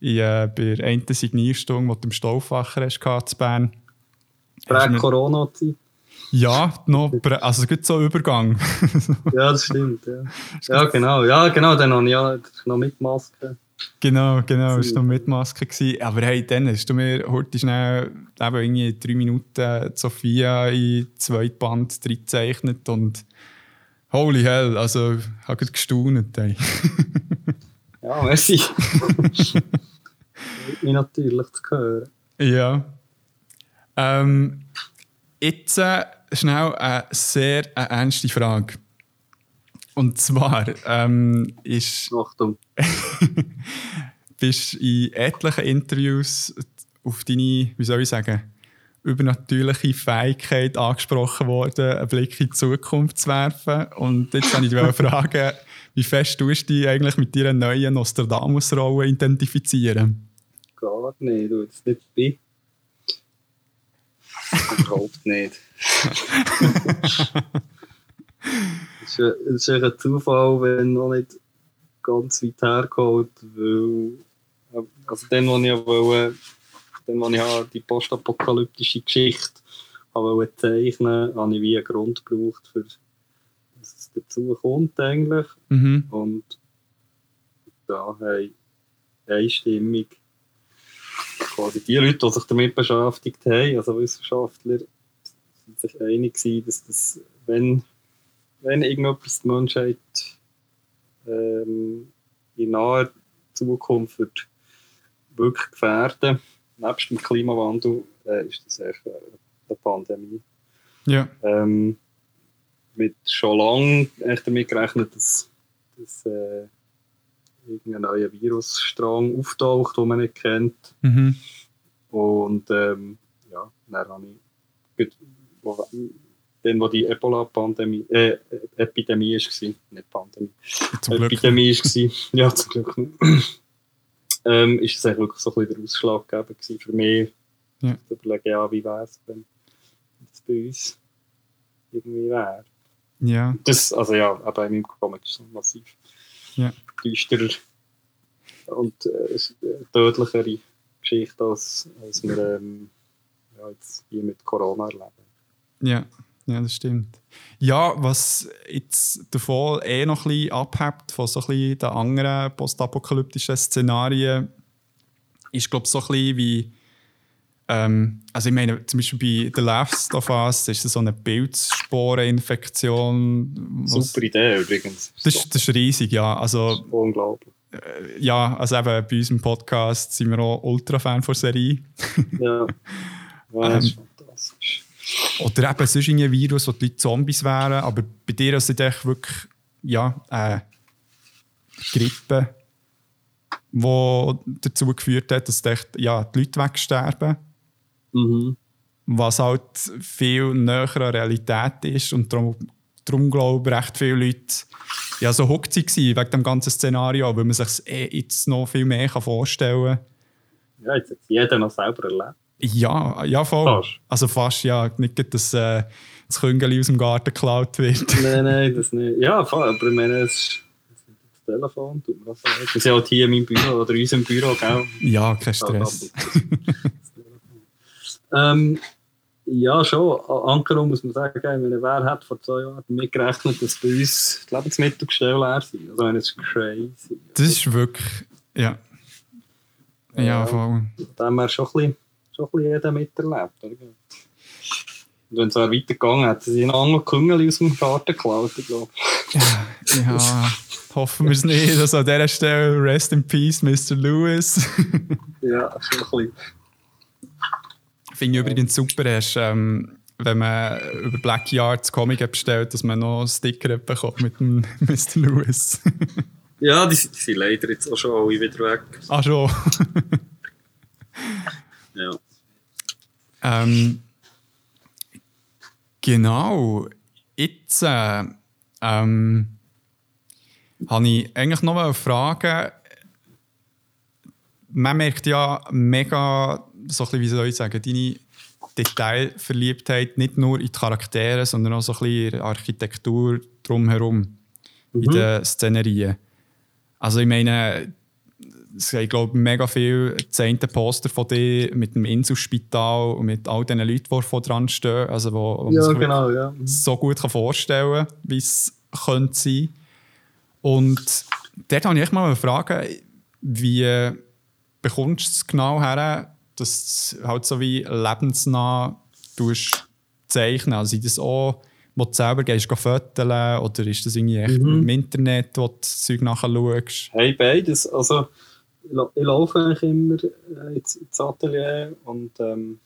ich äh, bei der einen Signierstunde, die du im Stauffacher hast, in Bern. Prä-Corona-Zeit? Ja, noch, also es gibt so einen Übergang. ja, das stimmt. Ja, ja genau. Ja, genau, dann habe ich ja noch mit Maske. Genau, genau, es war noch mit Maske. Gewesen. Aber hey, dann hast du mir heute schnell eben irgendwie drei Minuten Sophia in zwei Band gezeichnet und holy hell, also ich habe gestaunt. Hey. ja, merci. mich natürlich zu hören. Ja. Ähm, jetzt äh, schnell eine sehr eine ernste Frage. Und zwar ähm, ist. Achtung. bist in etlichen Interviews auf deine, wie soll ich sagen, übernatürliche Fähigkeit angesprochen worden, einen Blick in die Zukunft zu werfen. Und jetzt kann ich dich fragen, wie fest tust du dich eigentlich mit deiner neuen Nostradamus-Rolle identifizieren? Gar nicht, du jetzt nicht bin. Überhaupt nicht. Es ist, ein Zufall, wenn noch nicht ganz weit hergeholt, weil also dann, wo ich wollte, dann, wo ich die postapokalyptische Geschichte wollte zeichnen, habe ich wie einen Grund gebraucht, für dass es dazu kommt eigentlich. Mhm. Und da haben einstimmig quasi die Leute, die sich damit beschäftigt haben, also Wissenschaftler, sind sich einig gewesen, dass das, wenn, wenn irgendetwas die Menschheit ähm, in naher Zukunft wird wirklich gefährden, nebst dem Klimawandel, äh, ist das echt eine Pandemie. Ja. Ähm, mit schon lange echt damit gerechnet, dass, dass äh, irgendein neuer Virusstrang auftaucht, den man nicht kennt. Mhm. Und ähm, ja, dann habe ich, wo, dann, wo die Ebola-Pandemie, äh, Epidemie war, nicht Pandemie, zum Epidemie war, ja, zum Glück ähm, ist das eigentlich wirklich so ein bisschen der Ausschlaggeber für mich, ja. zu überlegen, ja, wie wäre es, wenn es bei uns irgendwie wäre. Ja. Das, also ja, aber in meinem Comic ist es massiv ja. düsterer und äh, tödlichere Geschichte, als, als wir ähm, ja, jetzt hier mit Corona erleben. Ja. Ja, das stimmt. Ja, was jetzt davon eh noch ein bisschen abhebt von so ein bisschen den anderen postapokalyptischen Szenarien, ist, glaube ich, so ein bisschen wie. Ähm, also, ich meine, zum Beispiel bei The Last of Us ist es so eine Pilzsporeninfektion. Super Idee übrigens. Das, das ist riesig, ja. Also, unglaublich. Äh, ja, also eben bei unserem Podcast sind wir auch Ultra-Fan von Serie. ja. ja das ist ähm, fantastisch. Oder eben sonst ein Virus, wo die Leute Zombies wären. Aber bei dir ist es wirklich ja, äh, Grippe, die dazu geführt hat, dass echt, ja, die Leute wegsterben. Mhm. Was halt viel näher an Realität ist. Und darum, darum glaube ich, recht viele Leute ja, so hooked waren wegen dem ganzen Szenario, weil man sich eh jetzt noch viel mehr vorstellen kann. Ja, jetzt hat jeder noch selber erlebt. Ja, ja voll. Fast. Also fast, ja. Nicht, dass äh, das Küngeli aus dem Garten geklaut wird. nein, nein, das nicht. Ja, voll. Aber ich meine, es ist das Telefon, tut mir das leid. Das ist ja halt hier in meinem Büro oder in unserem Büro, gell? Ja, kein Stress. ähm, ja, schon. Ankerum muss man sagen, meine, wer hat vor zwei Jahren damit gerechnet, dass bei uns die Lebensmittelgestelle leer sind? Also, wenn es crazy. Das ist wirklich, ja. Ja, ja voll. Da haben wir schon ein bisschen schon ein bisschen jeder miterlebt. Oder? Und wenn es auch weitergegangen hat, sie noch andere Küngel aus dem Garten geklaut, glaube Ja, ja hoffen wir es nicht. Also an dieser Stelle, rest in peace, Mr. Lewis. ja, schon ein bisschen. Finde ich übrigens super, hast, ähm, wenn man über Black Yards Comic bestellt, dass man noch Sticker bekommt mit dem Mr. Lewis. ja, die, die sind leider jetzt auch schon alle wieder weg. Ah, schon. ja. Ähm, genau. Jetzt äh, ähm, habe ich eigentlich noch eine Frage. Man merkt ja mega, so ein bisschen, wie soll ich sagen, deine Detailverliebtheit nicht nur in die Charaktere, sondern auch so ein bisschen in der Architektur drumherum, mhm. in den Szenerien. Also ich meine, es gibt, glaube mega viele zehnte Poster von dir mit dem Inselspital und mit all den Leuten, die vor dran stehen. Also, wo, wo ja, man sich genau, ja. so gut kann vorstellen kann, wie es könnte sein. Und dort habe ich mal eine Frage, wie bekommst du es genau her, dass du halt so wie lebensnah zeichnen Also das auch, wo du selber gehst, fotografieren oder ist das irgendwie echt mhm. im Internet, wo du das Zeug nachher schaust? Hey, beides. Also ich laufe eigentlich immer äh, ins, ins Atelier und, ähm,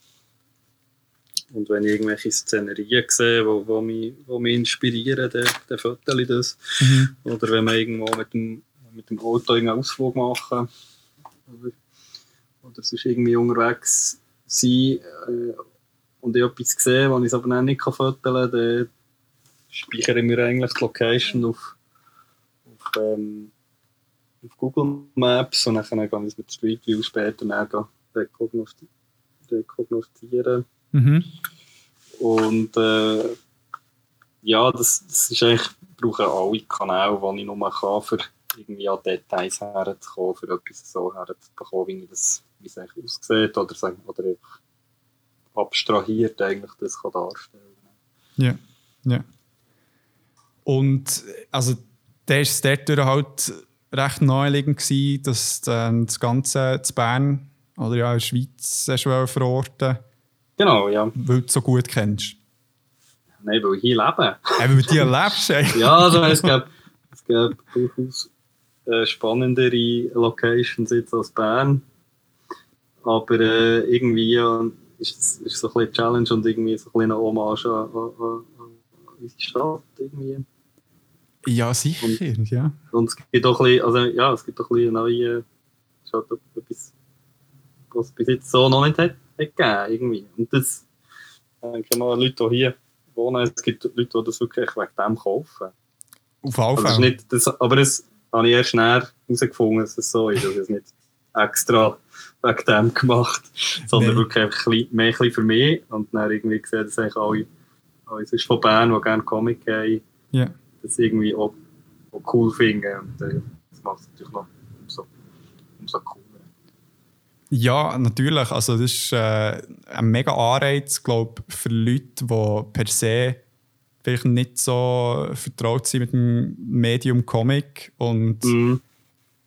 und wenn ich irgendwelche Szenerien sehe, wo, wo, mich, wo mich inspirieren, dann, dann fotografiere ich das. Mhm. Oder wenn wir irgendwo mit dem, mit dem Auto einen Ausflug machen oder, oder sonst irgendwie unterwegs sein, äh, und ich etwas gesehen, was ich aber nicht fotografieren kann, dann speichere ich mir eigentlich die Location auf, auf, ähm, auf Google Maps und dann kann ich es mit Street View später rekognoszieren. Mhm. Und äh, ja, das, das ist eigentlich, brauchen alle Kanäle, die ich nur kann, für irgendwie an Details herzukommen, für etwas so herzubekommen, wie, das, wie es eigentlich aussieht oder, sagen, oder abstrahiert eigentlich das kann darstellen Ja, ja. Und also der ist dort halt recht naheliegend gewesen, dass dann das Ganze zu Bern oder ja in der Schweiz verorten Genau, ja. Weil du so gut kennst. Nein, weil ich hier lebe. Ja, weil du hier lebst, ey. ja, also es gibt, es gibt durchaus äh, spannendere Locations jetzt als Bern. Aber äh, irgendwie ja, ist es ist so ein bisschen Challenge und irgendwie so ein bisschen eine Hommage an, an, an, an die Stadt. Irgendwie. Ja, sicher, und, ja. Und es gibt auch ein bisschen, also, ja, es gibt auch ein bisschen neue, es halt etwas, was es bis jetzt so noch nicht hat, hat gegeben, irgendwie. Und das, äh, ich denke mal, Leute, die hier wohnen, es gibt Leute, die das wirklich wegen dem kaufen. Auf Anfang. Also nicht, das, aber das habe ich erst näher herausgefunden, dass es so ist, dass es nicht extra wegen dem gemacht, sondern nee. wirklich einfach ein bisschen, mehr ein für mich und dann irgendwie gesehen, dass eigentlich alle, alle sonst von Bern, die gerne Comic haben, yeah. Das irgendwie auch, auch cool finden und äh, das macht es natürlich noch umso, umso cooler. Ja, natürlich. Also das ist äh, ein mega Anreiz, glaube für Leute, die per se vielleicht nicht so vertraut sind mit dem Medium Comic und mm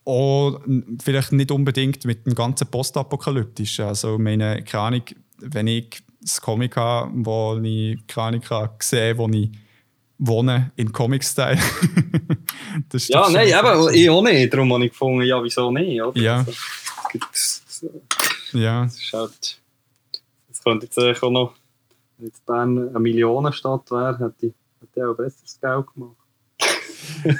auch vielleicht nicht unbedingt mit dem ganzen Postapokalyptischen. Also, meine, keine Ahnung, wenn ich das Comic habe, wo ich keine Ahnung gesehen wo ich wohne in Comic-Style. ja, nein, eben, ich auch nicht. Darum habe ich gefunden, ja, wieso nicht? Oder? Ja. Also, ja. Das ist halt, das könnte jetzt auch noch, wenn jetzt Bern eine Millionenstadt wäre, hätte ich, hätte ich auch besseres Geld gemacht.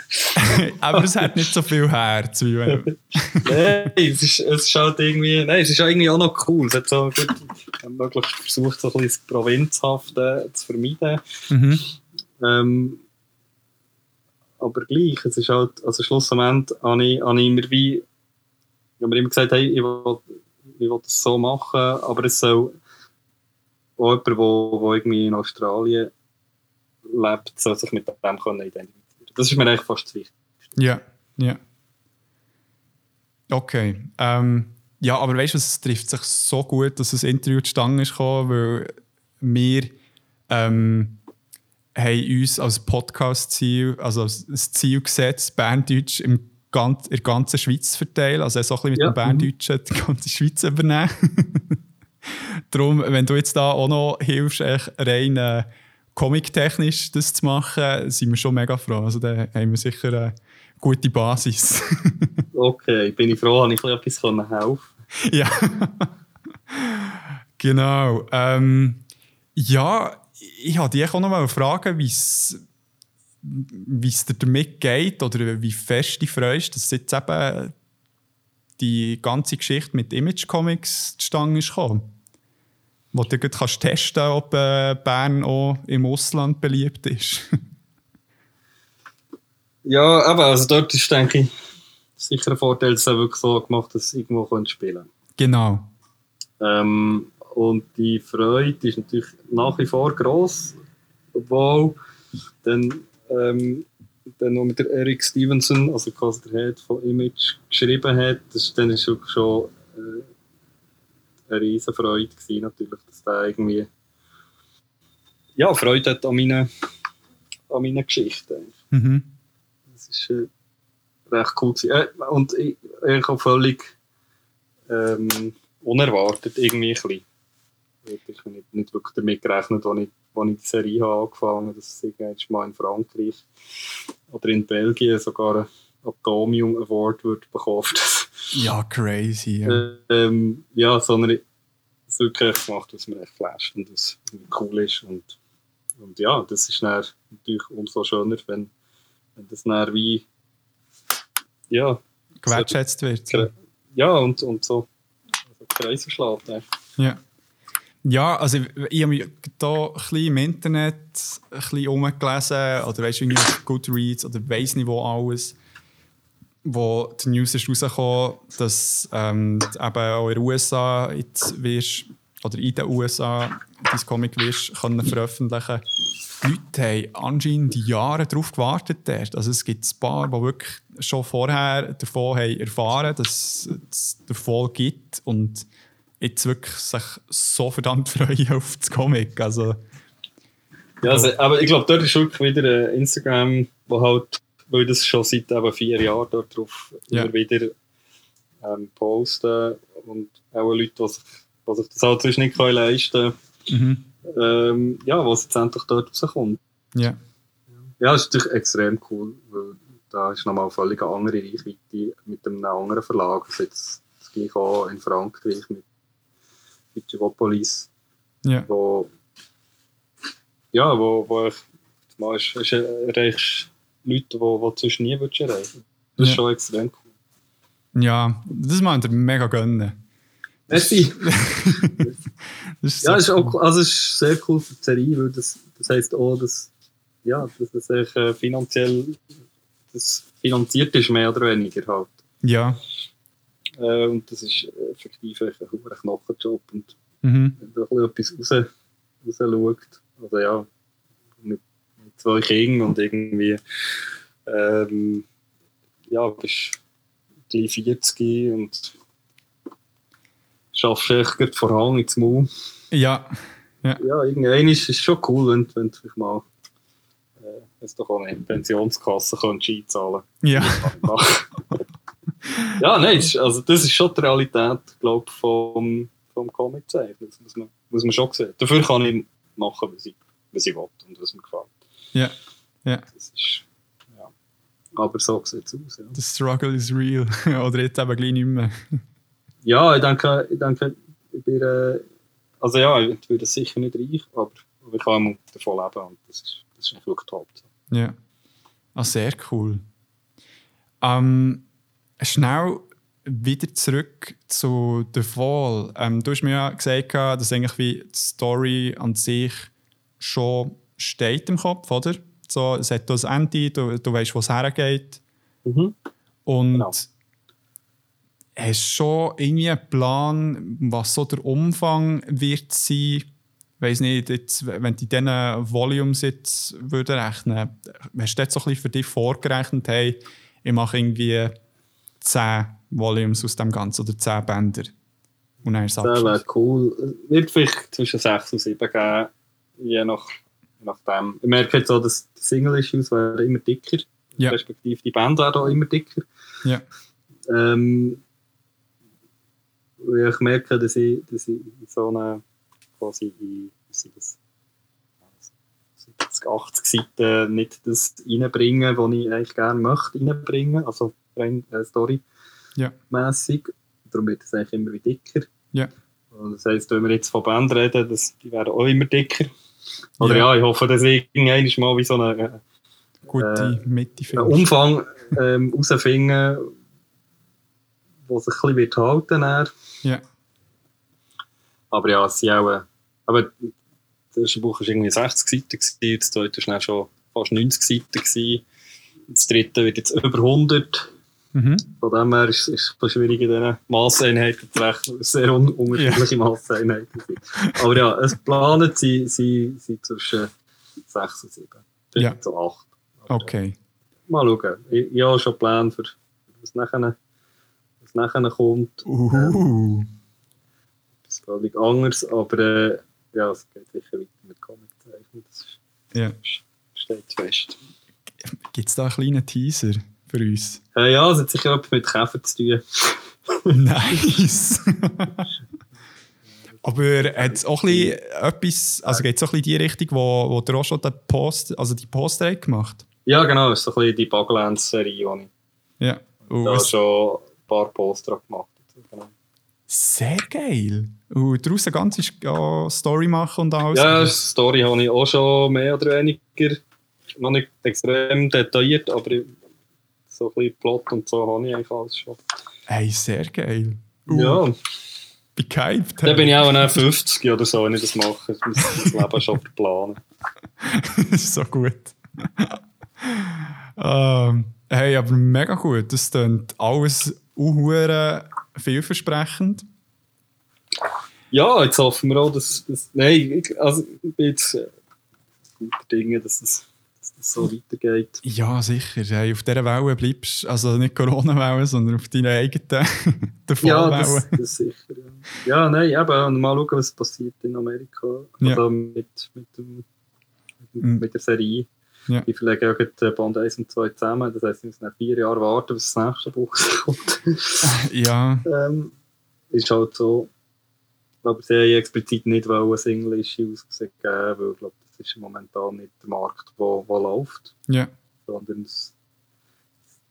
Aber es hat nicht so viel Herz. Wie wenn... nein, es ist, es ist halt irgendwie, nein, es ist irgendwie auch noch cool. Es hat so gut, möglichst versucht, so ein bisschen das Provinzhafte zu vermeiden. Mhm. Ähm, aber gleich, es ist halt, also schlussendlich habe ich, habe ich immer wie, ich habe immer gesagt, hey, ich will, ich will das so machen, aber es soll auch jemand, der irgendwie in Australien lebt, soll sich mit dem können identifizieren das ist mir eigentlich fast das Wichtigste. Ja, ja. Okay. Ähm, ja, aber weißt du, es trifft sich so gut, dass das Interview zustande ist gekommen, weil wir ähm, haben uns als Podcast-Ziel, also das Ziel gesetzt, Berndeutsch im in der ganzen Schweiz zu verteilen. Also so ein bisschen mit ja. dem Berndeutschen die ganze Schweiz übernehmen. Darum, wenn du jetzt da auch noch hilfst, rein äh, comic-technisch das zu machen, sind wir schon mega froh. Also da haben wir sicher eine gute Basis. okay, bin ich froh, habe ich etwas helfen. Ja. genau. Ähm, ja, ich wollte dich auch noch mal fragen, wie es dir damit geht oder wie fest du freust, dass jetzt eben die ganze Geschichte mit Image Comics zustande ist gekommen wo du kannst testen ob äh, Bern auch im Ausland beliebt ist. ja, aber also dort ist, denke ich, sicher ein Vorteil, dass es wirklich so gemacht dass du irgendwo spielen kannst. Genau. Ähm, und die Freude ist natürlich nach wie vor gross, obwohl dann, ähm, dann noch mit der Eric Stevenson, also quasi der Head von Image, geschrieben hat, das, dann ist schon äh, eine riesen Freude gewesen, natürlich, dass der irgendwie ja, Freude hat an meinen, an meinen Geschichten. Mhm. Das ist äh, recht cool gewesen. Äh, und ich, ich auch völlig ähm, unerwartet irgendwie ein bisschen. Ich habe nicht, nicht wirklich damit gerechnet, als ich, als ich die Serie habe angefangen habe, dass ich mal in Frankreich oder in Belgien sogar einen Atomium Award wird bekommen. Ja, crazy. Ja, ähm, ja sondern es wirklich gemacht, was mir echt flasht und was cool ist. Und, und ja, das ist dann natürlich umso schöner, wenn, wenn das dann wie ja, gewertschätzt wird. Ja, und, und so also Kreise schlägt. Ja. Ja, also ich, habe mich da ein im Internet ein umgelesen oder weißt du, auf Goodreads oder weiss nicht wo alles, wo die News ist rausgekommen, dass ähm, eben auch in den USA jetzt wirst, oder in den USA dein Comic wirst können veröffentlichen. Die Leute haben anscheinend Jahre darauf gewartet. Dort. Also es gibt ein paar, die wirklich schon vorher davon haben erfahren, dass es Fall gibt und jetzt wirklich sich so verdammt freuen auf das Comic. Also, ja, also, aber ich glaube, dort ist wirklich wieder Instagram, wo halt, weil das schon seit eben vier Jahren dort drauf ja. immer wieder ähm, posten und auch Leute, die sich, die sich das halt sonst nicht können leisten können, mhm. ähm, ja, was jetzt endlich dort rauskommt. Ja. Ja, das ist natürlich extrem cool, weil da ist nochmal eine völlig andere Reichweite mit einem anderen Verlag. Also jetzt das gleiche auch in Frankreich mit Vigilopolis, ja. wo ja, wo, wo ich mal erreichst Leute, wo, wo du sonst nie würdest erreichen. Das ist ja. schon extrem cool. Ja, das meint er mega gönnen. Merci. ist ja, ist auch, also es ist sehr cool für die Serie, weil das, das heisst auch, dass, ja, dass das äh, finanziell das finanziert ist, mehr oder weniger halt. Ja. Äh, und das ist effektiv ein hoher Knochenjob. Und mhm. wenn da etwas raus, raus schaut, also ja, mit, mit zwei Kindern und irgendwie, ähm, ja, bist gleich 40 und schaffst echt voran ins Maul. Ja. Ja, ja irgendwann ist es schon cool, wenn, wenn du mal äh, doch auch eine Pensionskasse kannst einzahlen Ja. ja, nein, also das ist schon die Realität, glaube ich, vom, vom Comic-Zeichen. Das muss man, muss man schon sehen. Dafür kann ich machen, was ich, was ich will und was mir gefällt. Ja, ja. Das ist, ja. Aber so sieht es aus. Ja. The struggle is real. Oder jetzt eben gleich nicht mehr. ja, ich denke, ich denke, ich bin, äh, also ja, ich werde sicher nicht reich, aber ich kann davon leben und das ist, das ist wirklich top. Ja. Ah, sehr cool. Ähm, schnell wieder zurück zu The Fall. Ähm, du hast mir ja gesagt, dass eigentlich wie die Story an sich schon steht im Kopf, oder? So, es hat das Ende, du, du weißt, wo es hergeht. Mhm. Und genau. hast schon irgendwie einen Plan, was so der Umfang wird sein? Weiß nicht, jetzt, wenn du diesen Volumes jetzt würde rechnen, hast du jetzt so ein bisschen für dich vorgerechnet, hey, ich mache irgendwie 10 Volumes aus dem Ganzen oder 10 Bänder. Und dann ist Das wäre cool. Wird vielleicht zwischen 6 und 7 geben, je nach, nachdem. Ich merke jetzt auch, dass die Single-Issues werden immer dicker, ja. respektive die Band werden auch immer dicker. Ja. Ähm, ich merke, dass ich, dass ich so eine quasi in, das, 80 Seiten nicht das reinbringen, was ich eigentlich gerne möchte reinbringen, also rein äh, Story-mässig. Ja. Darum wird es eigentlich immer dicker. Ja. Und das heisst, wenn wir jetzt von Band reden, das, die werden auch immer dicker. Oder ja, ja ich hoffe, dass ich irgendwann mal wie so eine äh, gute Mitte einen Umfang ähm, herausfinden, wo sich ein bisschen wird halten wird. Ja. Aber ja, es sind auch, äh, aber das erste Buch war irgendwie 60 Seiten, das zweite war schon fast 90 Seiten. Gewesen. Das dritte wird jetzt über 100. Mhm. Von dem her ist es schwierig, in diesen Masseinheiten zu rechnen, sehr un unterschiedliche ja. Masseinheiten sind. Aber ja, es planen sie, sie, sie zwischen 6 und 7. Ja. zu 8. okay. Mal schauen. Ich, ich habe schon Plan für was nachher, was nachher kommt. Uh. Das ist völlig anders, aber äh, ja, es geht sicher weiter mit Comiczeichnen. Das ist, ja. steht fest. Gibt es da einen kleinen Teaser für uns? Äh, ja, es hat sicher etwas mit Käfer zu tun. nice! Aber hat es auch ein bisschen etwas, also geht es auch ein bisschen in die Richtung, wo, wo der auch schon den Post, also die Poster gemacht Ja, genau, das ist so ein bisschen die Buglands-Serie, die ich ja. Uh, da schon ein paar Poster gemacht genau. Sehr geil. Und daraus eine ganze Story machen und alles? Ja, Story habe ich auch schon mehr oder weniger, noch nicht extrem detailliert, aber so ein bisschen Plot und so habe ich eigentlich alles schon. Hey, sehr geil. Uh. Ja. Bin gehypt. Dann bin ich auch noch 50 oder so, wenn ich das mache. Ich muss das Leben schon planen. das ist so gut. ähm, hey, aber mega gut. Das klingt alles unhure vielversprechend. Ja, jetzt hoffen wir auch, dass. dass nein, ich, also ich bin jetzt äh, guter Dinge, dass das, das so weitergeht. Ja, sicher. Hey, auf dieser Welle bleibst Also nicht Corona-Welle, sondern auf deiner eigenen Ja, das, das sicher. Ja. ja, nein, eben. Mal schauen, was passiert in Amerika. Ja. Also mit, mit, dem, mit, mit der Serie. Ja. Ich verlege auch die Band 1 und 2 zusammen. Das heisst, wir müssen nach vier Jahren warten, bis das nächste Buch kommt. ja. ähm, ist halt so. Aber sie haben explizit nicht ein Single-Issue ausgegeben, weil ich glaube, ist momentan nicht der Markt, der läuft. Ja. Sondern es,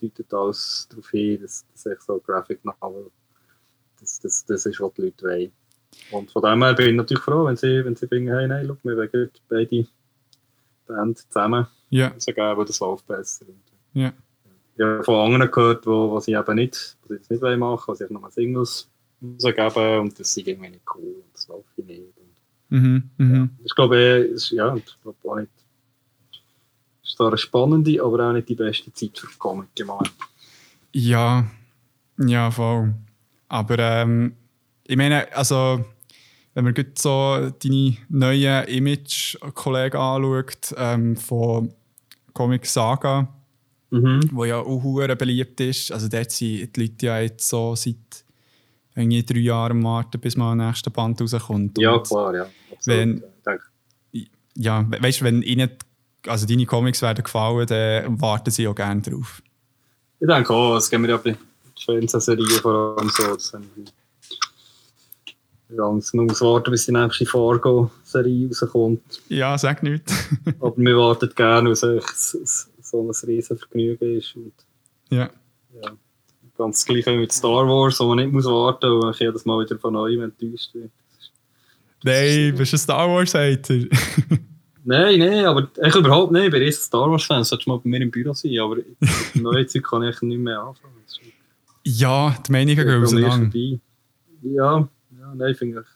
deutet alles darauf hin, dass, dass ich so Graphic Novel das, das, das ist, was die Leute wollen. Und von dem her bin ich natürlich froh, wenn sie, wenn sie finden, hey, nein, schau, wir wollen beide Band zusammen ja. rausgeben, wo das läuft besser. Ja. Ich habe von anderen gehört, wo, wo sie eben nicht, was sie das nicht machen wollen, die sich nochmal Singles rausgeben und das ist irgendwie nicht cool und das läuft nicht. Mhm, mhm. Ja, ich glaube, ist, ja, auch nicht, ist zwar eine spannende, aber auch nicht die beste Zeit für Comic gemacht. Ja, ja, voll. Aber ähm, ich meine, also wenn man so deine neuen Image-Kollegen anschaut, ähm, von Comic Saga, mhm. wo ja auch beliebt ist, also dort sind die Leute ja jetzt so seit irgendwie drei Jahren warten, bis mal der nächste Band rauskommt. Ja, klar, ja. Absolut. Wenn, ja, weißt du, wenn ihnen also deine Comics werden gefallen, dann warten sie auch gerne drauf. Ich denke auch, es gehen wir ja bei Fernsehserien vor allem so. Das Ganz man muss warten, bis die nächste Fargo-Serie rauskommt. Ja, sag nichts. Aber wir warten gerne, weil es so ein riesen Vergnügen ist. Und, ja. ja. Ganz das gleiche mit Star Wars, wo man nicht muss warten muss, weil man jedes Mal wieder von neuem enttäuscht wird. Nein, bist du ein Star Wars-Hater? nein, nein, aber ich überhaupt nicht. Ich bin ein Star Wars-Fan, solltest mal bei mir im Büro sein, aber neue Zeit kann ich nicht mehr anfangen. Ja, die Meinungen gehen auseinander. Ja, ja, nein, finde ich.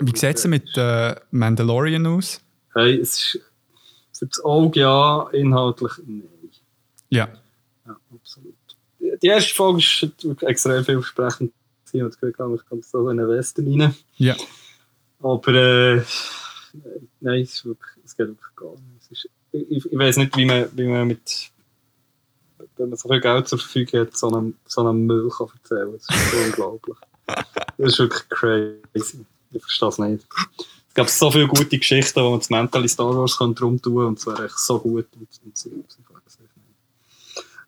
Wie sieht es mit äh, Mandalorian aus? Hey, es ist für das Auge ja, inhaltlich nein. Ja. Ja, absolut. Die erste Folge ist extrem vielversprechend. Und ich glaube, ich komme so in den Westen rein. Ja. Aber äh, nein, es, ist wirklich, es geht wirklich gar nicht. Ist, ich, ich weiß nicht, wie man, wie man mit wenn man so viel Geld zur Verfügung hat, so einen, so einen Müll kann erzählen kann. Das ist unglaublich. Das ist wirklich crazy. Ich verstehe es nicht. Es gab so viele gute Geschichten, wo man das Mental in Star Wars drum tun und es wäre echt so gut. Und, und so.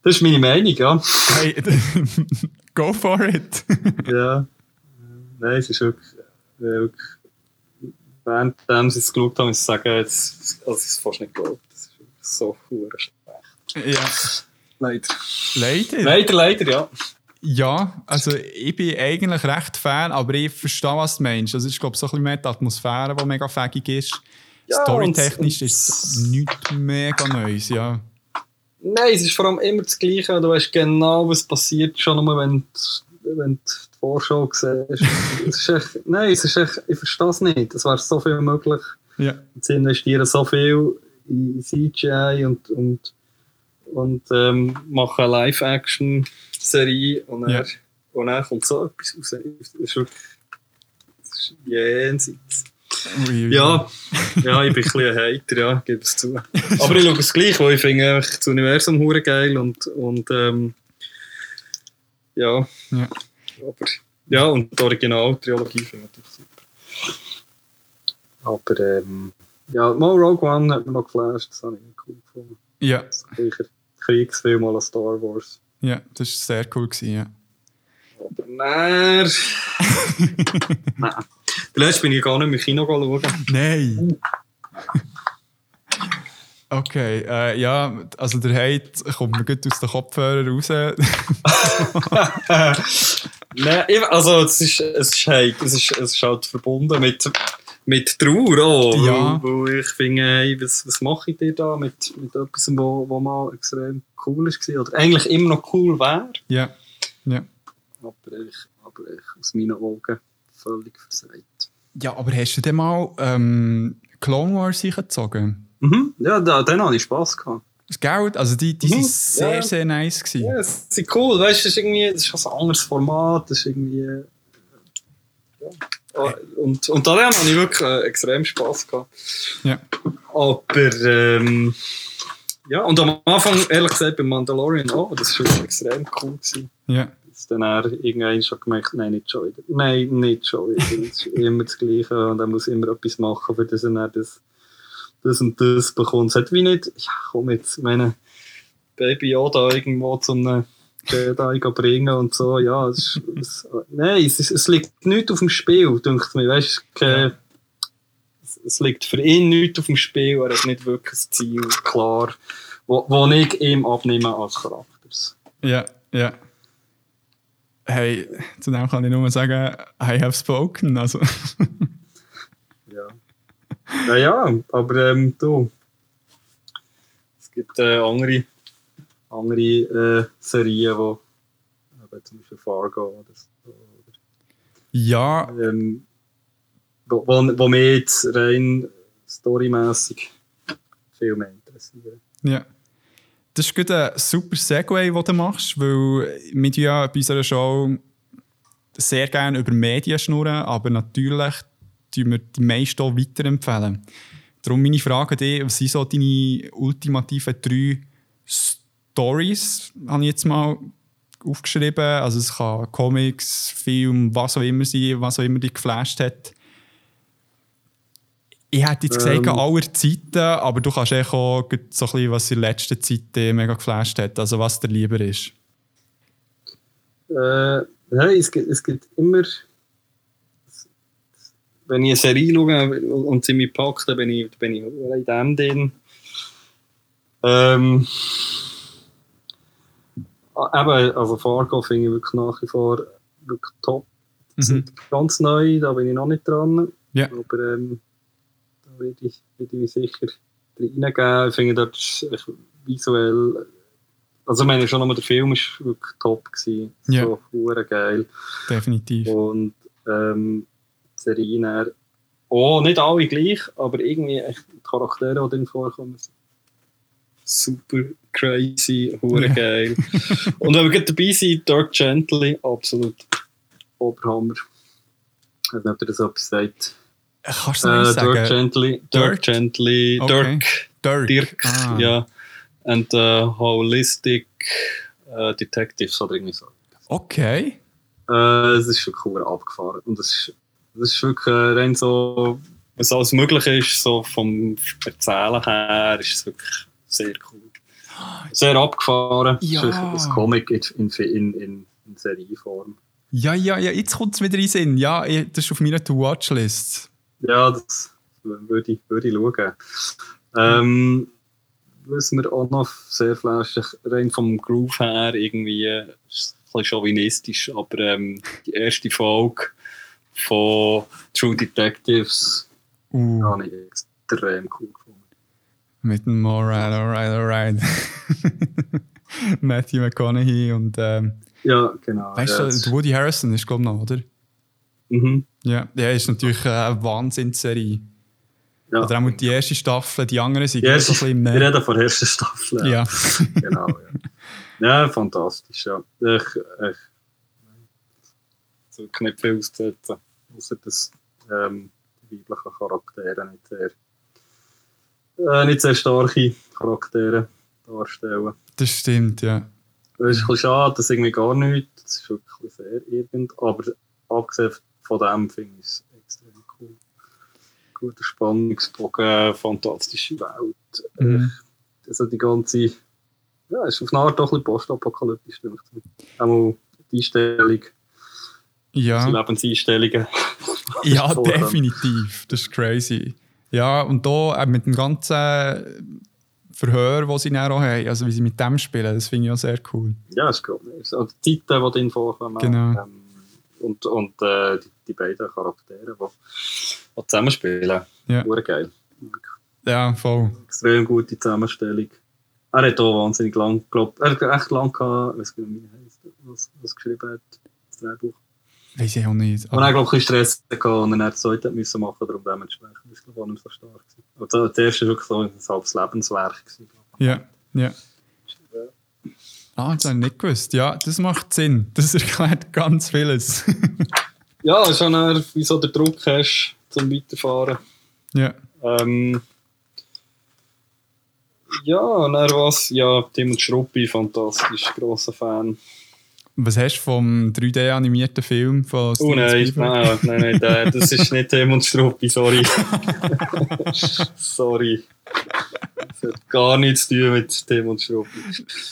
Das ist meine Meinung, ja. Hey, go for it. ja. Nein, es ist wirklich, wirklich währenddem sie es geschaut haben, muss ich sagen, es, also ich es fast nicht geglaubt. Das ist so schlecht. Ja. Leider. Leider? Leider, leider, ja. Ja, also ich bin eigentlich recht Fan, aber ich verstehe, was du meinst. Also ich glaube, so ein bisschen mehr die Atmosphäre, die mega fähig ist. Ja, Storytechnisch ist es nichts mega Neues, ja. Nein, es ist vor allem immer das Gleiche. Du weißt genau, was passiert, schon nur wenn, wenn du die Vorschau siehst. es ist echt, nein, es ist echt, ich verstehe es nicht. Es wäre so viel möglich. Ja. Sie investieren so viel in CGI und, und, und ähm, machen eine Live-Action-Serie und, ja. und dann kommt so etwas raus. Das ist wirklich jenseits. Ja, ja, ich bin ein bisschen ein Hater, ja, gebe es zu. Aber ich schaue es gleich, weil ich finde das Universum hure geil und, und ähm, ja. ja. Aber, ja, und die Original-Trilogie finde ich super. Aber ähm, ja, mal Rogue One hat mir noch geflasht, das habe ich cool gefunden. Ja. Sicher Kriegsfilm aller Star Wars. Ja, das war sehr cool, gewesen, ja. Aber nein. nein. Der letzte bin ich gar nicht mehr im Kino schauen. Nein. Okay, äh, ja, also der Hate kommt mir gut aus den Kopfhörern raus. Nein, also es ist, es ist Hate, es ist, es ist halt verbunden mit, mit Trauer auch. Ja. Wo, wo ich finde, hey, was, was mache ich dir da mit, mit etwas, wo, wo mal extrem cool war oder eigentlich immer noch cool wäre. Ja, ja. Aber ich, aber ich aus meinen Augen völlig versagt. Ja, aber hast du denn mal ähm, Clone Wars eingezogen? Mhm. Ja, da, dann hatte ich Spass gehabt. Das Geld, also die, die Mhm, sind sehr, ja. sehr nice gewesen. Ja, es ist cool, weißt du, das ist irgendwie, das ist ein anderes Format, das ist irgendwie. äh, Ja. Ah, Und, und daran habe ich wirklich äh, extrem Spass gehabt. Ja. Aber, ähm, ja, und am Anfang, ehrlich gesagt, beim Mandalorian auch, das war extrem cool. Gewesen. Ja. Dass dann er irgendwann schon gemerkt nein, nicht schon wieder. Nein, nicht schon wieder. Es ist immer das Gleiche und er muss immer etwas machen, für das er dann das, das und das bekommt. Es hat wie nicht, ja komm jetzt, meine, Baby Yoda irgendwo zu einem Jedi bringen und so, ja, es, ist- es, nein, es, es liegt nichts auf dem Spiel, denkt mir, weißt du, kein- es, es liegt für ihn nichts auf dem Spiel, er hat nicht wirklich ein Ziel, klar, wo, wo ich ihm abnehme als Charakter. Ja, ja. Hey, zu dem kann ich nur sagen, I have spoken. Also, Ja. Ja, ja, aber ähm, du. Es gibt äh, andere, andere äh, Serien, wo eben zum Beispiel Fargo oder so. ja, Oder, ähm, wo, wo, wo mich jetzt rein storymässig viel mehr interessieren. ja. Das ist gerade ein super Segway, den du machst, weil wir ja bei unserer Show sehr gerne über Medien schnurren, aber natürlich tun wir die meisten auch weiterempfehlen. Darum meine Frage an was sind so deine ultimativen drei Stories, habe ich jetzt mal aufgeschrieben. Also es kann Comics, Film, was auch immer sein, was auch immer dich geflasht hat. Ich hätte jetzt gesagt, Ähm. aller Zeiten, aber du kannst echt auch so ein bisschen, was in letzter Zeit dich mega geflasht hat, also was dir lieber ist. Äh, nein, es gibt, es gibt immer. Wenn ich eine Serie schaue und sie mich packt, dann bin ich, bin ich in dem drin. Ähm, ah, eben, also Fargo finde ich wirklich nach wie vor wirklich top. Mhm. Ganz neu, da bin ich noch nicht dran. Ja. Aber ähm, da werde ich, werde ich mich sicher reingeben. Ich finde, dort ist visuell. Also, ich meine, schon nochmal der Film ist wirklich top gewesen. Ja. So geil. Definitiv. Und ähm, die Serie oh, nicht alle gleich, aber irgendwie echt die Charaktere, die drin vorkommen, sind super crazy, hure Ja. geil. Und wenn wir gerade dabei sind, Dirk Gently, absolut Oberhammer. Ich weiß nicht, ob ihr das etwas sagt. Äh, das Dirk? Gently, Dirk? Dirk Gently, Okay. Dirk, Dirk. Dirk, Ah. ja. And uh, Holistic uh, Detectives oder irgendwie so. Okay. Äh, es ist wirklich cool abgefahren. Und es ist, es ist wirklich rein so, was alles möglich ist, so vom Erzählen her, ist es wirklich sehr cool. Sehr abgefahren. Ja. Es ist ein Comic in, in, in. Ja, ja, ja, jetzt kommt es wieder in Sinn. Ja, das ist auf meiner To-Watch-List. Ja, das würde ich, würde ich schauen. Ähm, was mir auch noch sehr flashig, rein vom Groove her, irgendwie, ist ein bisschen chauvinistisch, aber ähm, die erste Folge von True Detectives Uh, habe ich extrem cool gefunden. mit dem Alright, alright, alright. Matthew McConaughey und ähm, Ja, genau. weißt du, Woody Harrison ist glaube ich noch, oder? Mhm. Ja, der ist natürlich eine Wahnsinnsserie. Ja. Oder auch die erste Staffel, die anderen sind Ja, so ein bisschen Wir mehr. reden von der ersten Staffel. Ja. genau. Ja. ja, fantastisch. Ja. Ich, ich, so nicht viel auszusetzen, außer dass ähm, die weiblichen Charaktere nicht sehr, äh, nicht sehr starke Charaktere darstellen. Das stimmt, ja. Es ist ein bisschen schade, das irgendwie gar nichts. Das ist wirklich sehr irgend. Aber abgesehen von dem finde ich es extrem cool. Guter Spannungsbogen, fantastische Welt. Mhm. Also die ganze. Ja, ist auf eine Art doch ein bisschen postapokalyptisch. Einmal die Einstellung, die Ja, Lebenseinstellungen. ja definitiv. Das ist crazy. Ja, und da äh, mit dem ganzen Verhör, das sie dann auch haben, also wie sie mit dem spielen, das finde ich auch sehr cool. Ja, ist gut. Also die Zeiten, die drin vorkommen. Genau. Ähm, und und äh, die, die beiden Charaktere, die, die zusammenspielen. Ja. Hure geil. Ja, voll. extrem gute Zusammenstellung. Er hat auch wahnsinnig lang, glaub, er hat echt lang gehabt, ich weiß nicht, wie er heisst, was, was geschrieben hat, das Drehbuch. Weiß ich auch nicht. Und dann, glaube ich, Stress gehabt und dann das zweite müssen machen, darum dementsprechend ist es, nicht so stark gewesen. Also, das erste war wirklich so ein halbes Lebenswerk. Gewesen, ja, ja. Ah, das habe ich nicht gewusst. Ja, das macht Sinn. Das erklärt ganz vieles. ja, ist auch wie so der Druck hast, zum Weiterfahren. Ja. Ähm, ja, und dann was? Ja, Tim und Schruppi, fantastisch, grosser Fan. Was hast du vom 3D-animierten Film von Oh nein, nein, nein, nein, das ist nicht Tim und Struppi, sorry. sorry. Das hat gar nichts zu tun mit Tim und Struppi.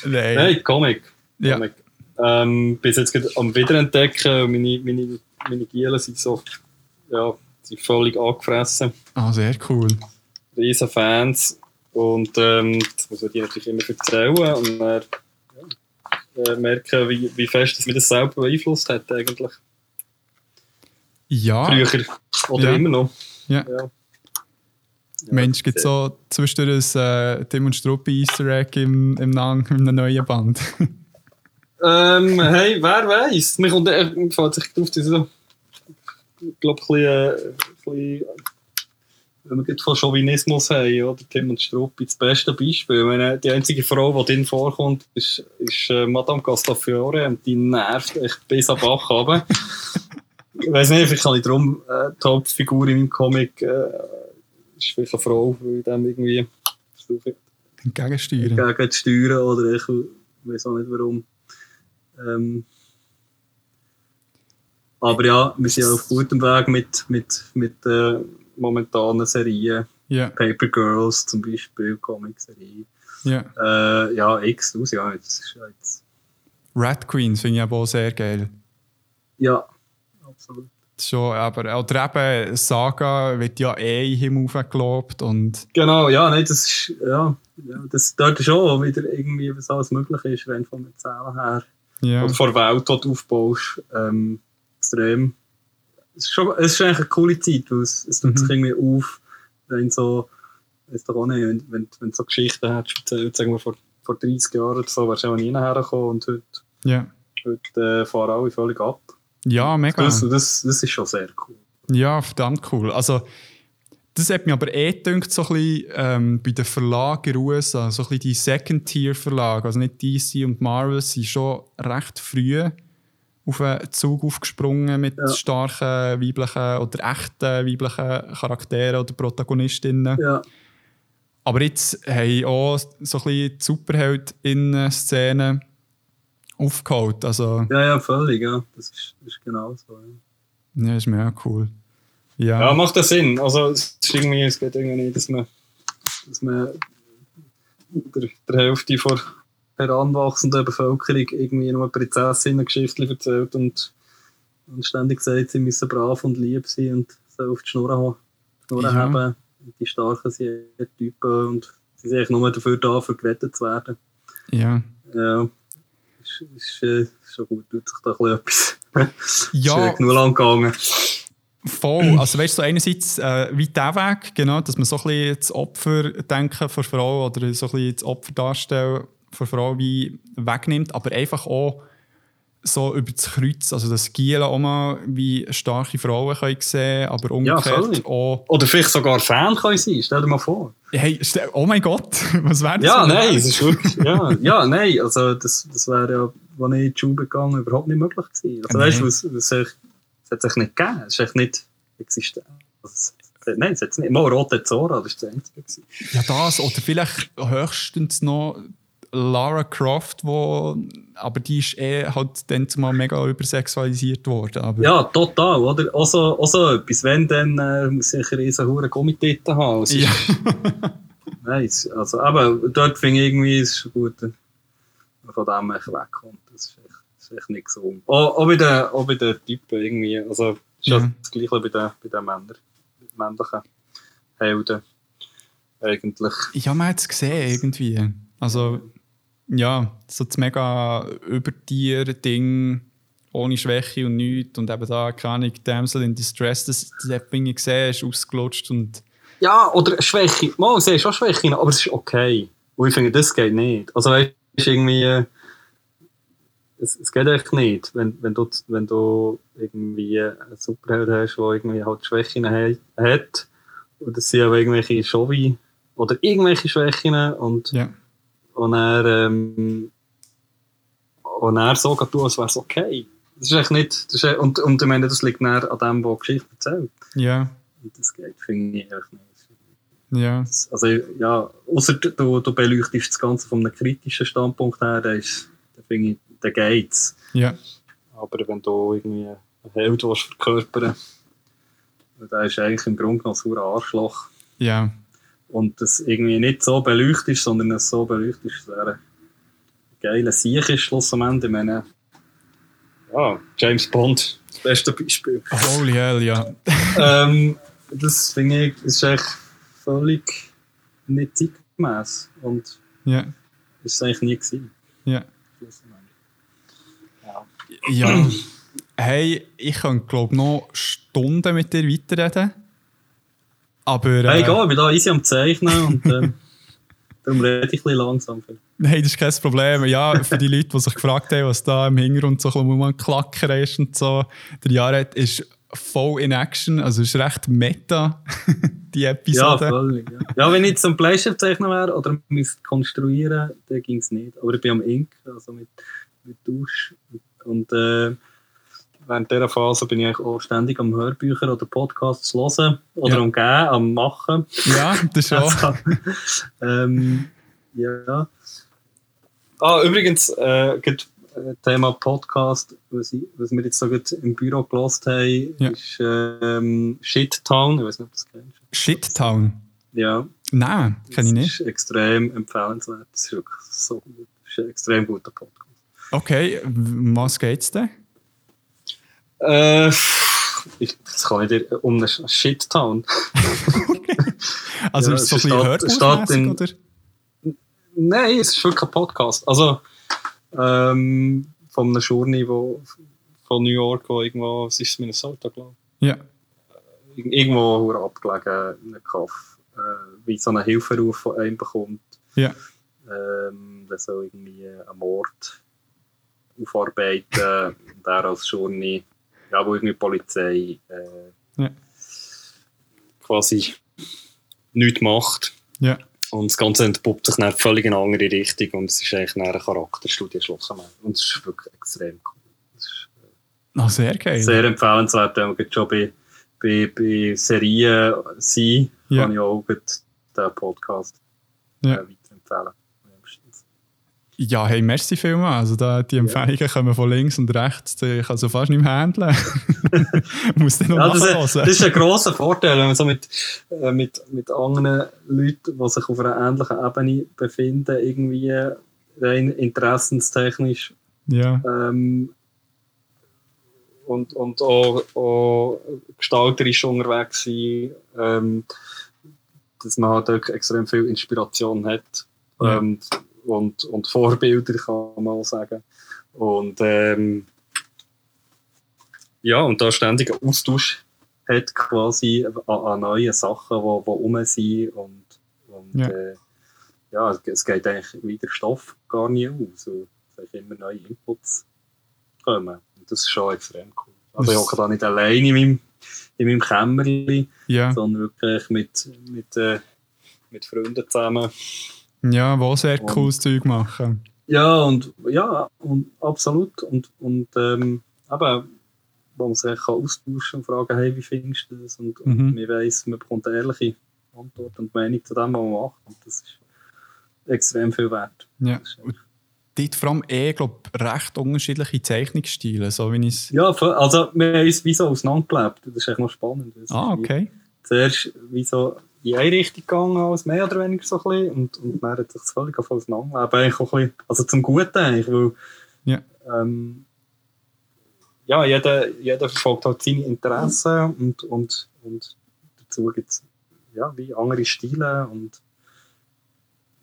Nein. Nein, Comic. Comic. Ja. Ähm, bis jetzt am Wiederentdecken, meine, meine, meine Gielen sind so, ja, sind völlig angefressen. Ah, sehr cool. Riesen Fans. Und ähm, das muss man dir natürlich immer erzählen. Und dann, äh, merken, wie, wie fest das mich das selber beeinflusst hat eigentlich. Ja. Früher oder ja. immer noch. Ja. ja. Mensch, gibt es so zwischendurch ein äh, Tim und Struppi Easter Egg im, im, in einem neuen Band? ähm, hey, wer weiß? Mir kommt, äh, fällt sich auf, so, ich glaube, ein bisschen, äh, wenn wir von Chauvinismus haben, oder? Tim und Struppi, das beste Beispiel. Meine, die einzige Frau, die drin vorkommt, ist, ist äh, Madame Castafiore und die nervt echt bis am Bach runter. ich weiß nicht, vielleicht habe ich darum äh, die Hauptfigur in meinem Comic äh, ist vielleicht eine Frau, weil dem irgendwie versuche Gegensteuern. Gegen steuern oder ich weiß auch nicht warum. Ähm, aber ja, wir sind auf gutem Weg mit, mit, mit äh, momentanen Serien. Yeah. Paper Girls zum Beispiel, Comic-Serie. Yeah. Äh, ja, X, aus, ja, jetzt ist jetzt. Red Queens finde ich aber auch sehr geil. Ja, absolut. Schon, aber oder eben Saga wird ja eh im Himmel gelobt und... Genau, ja, nein, das ist, ja, ja das dort auch wieder irgendwie, was alles möglich ist, rein vom Erzählen her. Ja. Und vor der Welt, die du aufbaust, ähm, extrem es ist, schon, es ist eigentlich eine coole Zeit, weil es, es tut mhm. sich irgendwie auf, wenn so, weiß doch auch nicht, wenn, wenn, wenn du so Geschichten hättest, erzählt, sagen wir vor, vor 30 Jahren oder so, wärst du auch nie hergekommen und heute, ja. heute äh, fahren alle völlig ab. Ja, mega. Das, das, das ist schon sehr cool. Ja, verdammt cool. Also, das hat mich aber eh gedacht, so ein bisschen, ähm, bei den Verlagen in den USA, so ein bisschen die Second-Tier-Verlage, also nicht DC und Marvel, sind schon recht früh auf einen Zug aufgesprungen mit ja. starken weiblichen oder echten weiblichen Charakteren oder Protagonistinnen. Ja. Aber jetzt haben auch so ein bisschen die Superheldinnen-Szene aufgeholt. Also, ja, ja, völlig, ja. Das ist, das ist genau so. Ja. ja, ist mega cool. Ja. ja, macht das Sinn. Also, es, ist irgendwie, es geht irgendwie nicht, dass man, dass man der, der Hälfte von heranwachsenden Bevölkerung irgendwie nur Prinzessinnen-Geschichten erzählt und, und ständig sagt, sie müssen brav und lieb sein und so auf die Schnur, haben, Schnur ja. haben. Die Starken sind Typen und sie sind eigentlich nur dafür da, für gerettet zu werden. Ja. Ja. Ist, ist, ist äh, schon gut, tut sich da ein bisschen etwas. ja. ist genug lang gegangen. Voll. Also weißt du, so einerseits äh, wie der Weg, genau, dass man so ein bisschen das Opfer denken von Frau oder so ein bisschen das Opfer darstellen von Frau wie wegnimmt, aber einfach auch so über das Kreuz, also dass Gielen auch mal wie starke Frauen können sehen aber umgekehrt ja, auch... Oder vielleicht sogar Fan können sein, stell dir mal vor. Hey, oh mein Gott, was wäre das? Ja, nein, es ist wirklich, ja, ja, nein, also das, das wäre ja, als ich in die Schule gegangen überhaupt nicht möglich gewesen. Also weißt du, es, es, es, hat sich nicht gegeben, es ist echt nicht existent. Also, Nein, es hat nicht. Mal rote Zora, das war das Einzige. Ja, das. Oder vielleicht höchstens noch Lara Croft, wo, aber die ist eh halt dann zumal mega übersexualisiert worden. Aber ja, total, oder? Auch so, auch so etwas, wenn dann äh, muss ich riesen hure Gummititten haben. Also, ja. nice. Also, aber dort finde ich irgendwie, ist es gut, wenn man von dem wegkommt. Das ist echt nicht so. Auch, auch, bei den, auch bei den Typen irgendwie, also ist ja. das gleiche bei den, bei den Männern, männlichen Helden. Eigentlich. Man hat es gesehen, irgendwie. Also, ja, so das mega Übertier-Ding ohne Schwäche und nichts und eben da, keine Ahnung, Damsel in Distress, das, das ich gesehen, ist ausgelutscht und... Ja, oder Schwäche, mal, sie ist schon Schwäche, aber es ist okay. Und ich finde, das geht nicht. Also weißt du, irgendwie... es, es geht echt nicht, wenn, wenn, du, wenn du irgendwie einen Superheld hast, der irgendwie halt Schwächen hat, und das sind aber irgendwelche Showy oder irgendwelche Schwächen und, ja. und er, ähm, und er so tun, als wäre es okay. Das ist echt nicht, das ist, und, und ich meine, das liegt näher an dem, was Geschichte erzählt. Ja. Und das geht, finde ich echt nicht. Ja. Also, ja, außer du, du beleuchtest das Ganze von einem kritischen Standpunkt her, dann, ist, dann finde ich, dann geht's. Ja. Aber wenn du irgendwie einen Held willst verkörpern dann ist eigentlich im Grunde genommen ein Arschloch. Ja. Und das irgendwie nicht so beleuchtest, sondern es so beleuchtest, dass er ein geiler Sieg ist, schlussendlich. Ich meine, ja, James Bond, das beste Beispiel. Holy hell, ja. ähm, das finde ich, ist echt völlig nicht zeitgemäß. Und ja. ist es eigentlich nie gewesen. Ja. Ja. Hey, ich kann glaube noch Stunden mit dir weiterreden. Aber. Äh, hey, egal, ich bin da easy am Zeichnen und ähm, darum rede ich ein bisschen langsam. Nein, das ist kein Problem. Ja, für die Leute, die sich gefragt haben, was da im Hintergrund so ein klackern ist und so. Der Jared ist voll in Action, also ist recht meta, die Episode. Ja, völlig. Ja, ja wenn ich jetzt ein Bleistift-Zeichner wäre oder müsste konstruieren, dann ging es nicht. Aber ich bin am Ink, also mit, mit Dusch. Und äh, während dieser Phase bin ich auch ständig am Hörbücher oder Podcasts hören oder Ja. am Gehen, am Machen. Ja, das schon. Also, ähm, ja. Ah, übrigens, äh, äh, Thema Podcast, was, ich, was wir jetzt so gut im Büro gelost haben, Ja. ist ähm, Shittown. Ich weiß nicht, ob du das kennst. Shittown. Ja. Nein, kenne ich Das nicht. ist extrem empfehlenswert. Das ist wirklich so gut. Das ist ein extrem guter Podcast. Okay, was geht's denn? Äh, kann ich dir um eine Shittown. Also Ja, ist es so es ein bisschen es in- oder? Nein, es ist wirklich ein Podcast. Also, ähm, von einem Journey wo, von New York, wo irgendwo, was ist es, Minnesota, glaube Ja. ich, Ir- irgendwo abgelegen in einem Kaff, äh, wie so einen Hilferuf von einem bekommt. Ja. Ähm, soll irgendwie einen Mord aufarbeiten und er als Journey, ja, wo irgendwie die Polizei äh, Ja. quasi nichts macht. Ja. Und das Ganze entpuppt sich dann völlig in eine andere Richtung und es ist eigentlich eine Charakterstudie schlussendlich. Und es ist wirklich extrem cool. Ist Ah, sehr geil. sehr empfehlenswert, wenn man schon bei, bei, bei Serien sein, Ja. kann ich auch den Podcast Ja. äh, weiterempfehlen. Ja, hey, merci vielmals. Also da, die Empfehlungen kommen von links und rechts. Ich kann so fast nicht mehr handeln. Muss dann noch Ja, das, ist, das ist ein grosser Vorteil, wenn man so mit, äh, mit, mit anderen Leuten, die sich auf einer ähnlichen Ebene befinden, irgendwie rein interessenstechnisch Ja, ähm, und, und auch, auch gestalterisch unterwegs sein, ähm, dass man halt extrem viel Inspiration hat Ja. ähm, und, und Vorbilder, kann man auch sagen. Und ähm, ja, und da ständig Austausch hat quasi an, an neuen Sachen, die wo, wo rum sind und, und Ja. äh, ja, es- geht eigentlich wie der Stoff gar nie aus. Es sind immer neue Inputs kommen. Und das ist schon extrem cool. Also ich hocke da nicht allein in meinem, in meinem Kämmerli, ja. sondern wirklich mit, mit, äh, mit Freunden zusammen. Ja, wo sehr cooles Zeug machen. Ja, und ja, und absolut. Und, und ähm, eben, wo man sich kann austauschen und fragen, hey, wie findest du das? Und, und Mhm. man weiss, man bekommt eine ehrliche Antwort und Meinung zu dem, was man macht. Und das ist extrem viel wert. Ja. Und dort vor allem eh, glaub, recht unterschiedliche Zeichnungsstile, so wie ich. Ja, also wir haben uns wie so auseinandergelebt. Das ist echt noch spannend. Ah, okay. Zuerst wie so in eine Richtung gegangen, als mehr oder weniger so ein bisschen. Und, und dann hat sich das völlig auf auseinanderleben. Eigentlich auch ein bisschen, also zum Guten eigentlich, weil Ja. ähm, ja, jeder, jeder verfolgt halt seine Interessen und, und, und dazu gibt es ja, wie andere Stile und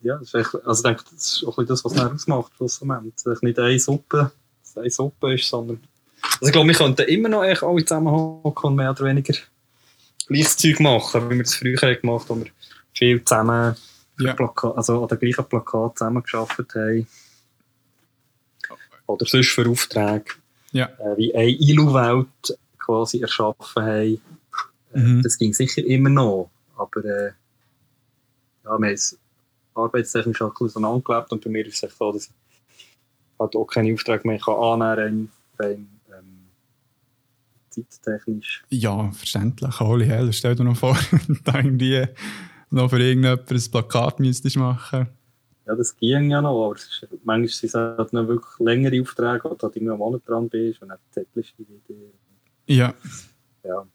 ja, das ist also ich denke, das ist auch ein bisschen das, was dann ausmacht, schlussendlich. Dass nicht eine Suppe, eine Suppe ist, sondern also ich glaube, wir könnten immer noch echt alle zusammenhocken und mehr oder weniger gleiches Zeug machen, wie wir es früher gemacht haben, wo wir viel zusammen Ja. Plaka also an den gleichen Plakat zusammengearbeitet haben. oder sonst für Aufträge, ja. äh, wie eine ILU-Welt quasi erschaffen haben. Äh, mhm. Das ging sicher immer noch, aber äh, ja, wir haben es arbeitstechnisch auch ein bisschen auseinandergelebt und bei mir ist es so, dass ich halt auch keine Aufträge mehr annehmen kann, rein, zeittechnisch. Ja, verständlich. Holy hell, stell dir noch vor, da irgendwie noch für irgendjemand ein Plakat müsstest machen Ja, das ging ja noch, aber ist, manchmal sind es halt noch wirklich längere Aufträge, wo du halt irgendwie einen Monat dran bist und dann zettelst du wieder. Ja. Ja,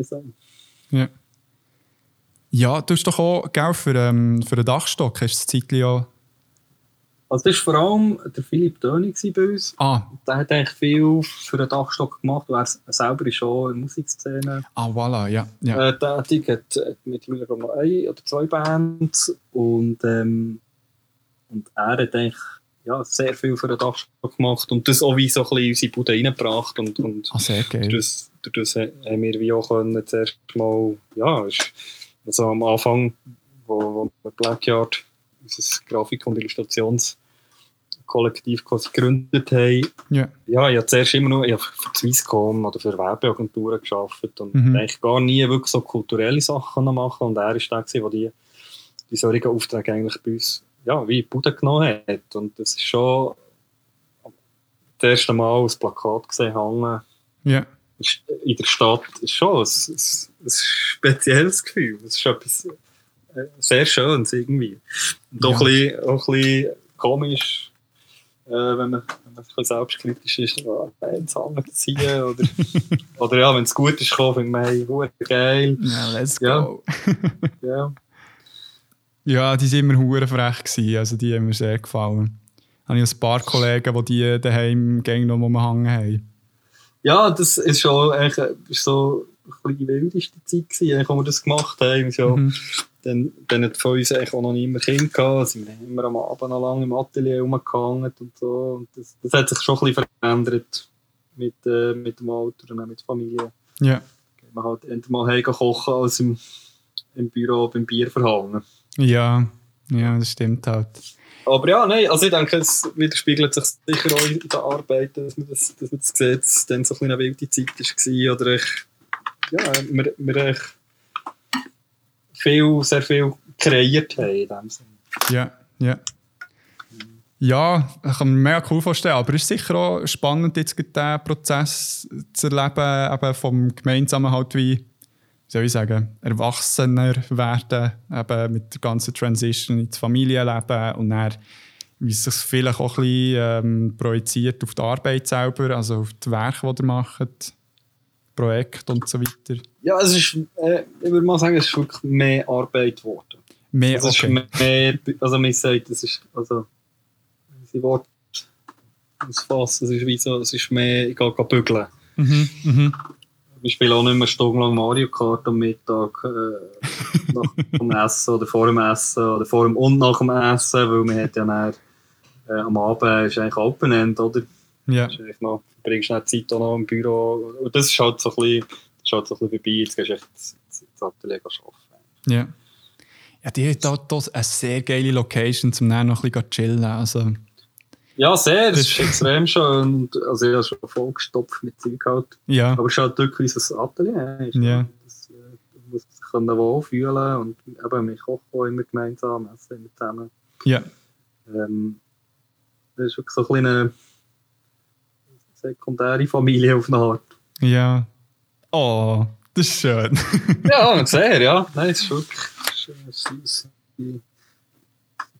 so. Ja. Ja, du hast doch auch Geld für, ähm, für einen Dachstock, hast du das Zeitchen ja... Also das war vor allem der Philipp Dönig bei uns. Ah. Der hat eigentlich viel für den Dachstock gemacht, er selber ist schon in der Musikszene. Ah, voilà, ja. ja. Äh, tätig, hat, hat mittlerweile noch ein oder zwei Bands und, ähm, und er hat eigentlich ja, sehr viel für den Dachstock gemacht und das auch wie so ein bisschen in unsere Bude reingebracht und, und ah, sehr geil. Durch das, durch das haben wir wie auch können, zuerst mal, ja, also am Anfang, wo, wo Blackyard, unser Grafik- und Illustrationskollektiv quasi gegründet haben, yeah. ja, ich habe zuerst immer nur für Swisscom oder für Werbeagenturen gearbeitet und mhm. eigentlich gar nie wirklich so kulturelle Sachen machen und er war der, der die, die solchen Aufträge eigentlich bei uns ja, wie Bude genommen hat und das ist schon das erste Mal ein Plakat gesehen hängen. Yeah in der Stadt ist schon ein, ein, ein spezielles Gefühl. Es ist etwas äh, sehr Schönes irgendwie. Und auch, ja. ein, bisschen, auch ein bisschen komisch, äh, wenn, man, wenn man bisschen selbstkritisch ist, ins Hängen ziehen. Oder, oder ja, wenn es gut ist, finde ich, hey, geil. Ja, let's go. Ja. ja. die waren immer hure frech. Gewesen. Also die haben mir sehr gefallen. Ich habe ein paar Kollegen, die die daheim gegen noch hängen haben ja, das ist schon eigentlich, ist so ein die wildeste Zeit gewesen, als wir das gemacht haben. So, mhm. Dann, dann hat von uns eigentlich auch noch niemand Kind gehabt, sind wir immer am Abend noch lange im Atelier rumgehangen und so. Und das, das hat sich schon ein bisschen verändert mit, äh, mit dem Alter und auch mit der Familie. Ja. Man halt entweder mal kochen als im, im Büro beim Bier verhangen. Ja, ja, das stimmt halt. Aber ja, nein, also ich denke, es widerspiegelt sich sicher auch in der Arbeit, dass man das, dass man das sieht, dass es dann so eine wilde Zeit war. Oder ich, ja, wir, wir viel, sehr viel kreiert haben in dem Sinne. Ja, ja. Ja, ich kann mir mega cool vorstellen, aber es ist sicher auch spannend, jetzt diesen Prozess zu erleben, eben vom gemeinsamen halt wie soll ich sagen, erwachsener werden, eben mit der ganzen Transition ins Familienleben und dann, wie es sich vielleicht auch ein bisschen ähm, projiziert auf die Arbeit selber, also auf die Werke, die ihr macht, Projekte und so weiter. Ja, es ist, äh, ich würde mal sagen, es ist wirklich mehr Arbeit geworden. Mehr, es okay. mehr, also man sagt, es ist, also, sie Wort ausfassen, es ist wie so, es ist mehr, ich gehe bügeln. Mhm, mhm wir spielen auch nicht mehr stundenlang Mario Kart am Mittag äh, nach dem Essen oder vor dem Essen oder vor dem und nach dem Essen, weil man hat ja dann, äh, am Abend ist eigentlich Open End, oder? Ja. Ist noch, bringst du Zeit auch noch im Büro und das ist halt so ein bisschen, das ist halt so ein bisschen vorbei, jetzt gehst du echt ins Atelier arbeiten. Ja. Ja, die hat hier eine sehr geile Location, um dann noch ein bisschen zu chillen. Also, ja, sehr. Es ist extrem schön. Also, ich habe schon vollgestopft mit Zeug halt. Ja. Aber es ist halt wirklich unser Atelier. Ja. Das, äh, muss sich wohlfühlen und eben, wir kochen auch immer gemeinsam, essen immer zusammen. Ja. Ähm, das ist wirklich so eine kleine sekundäre Familie auf eine Art. Ja. Oh, das ist schön. ja, sehr, ja. Nein, es ist wirklich es ist,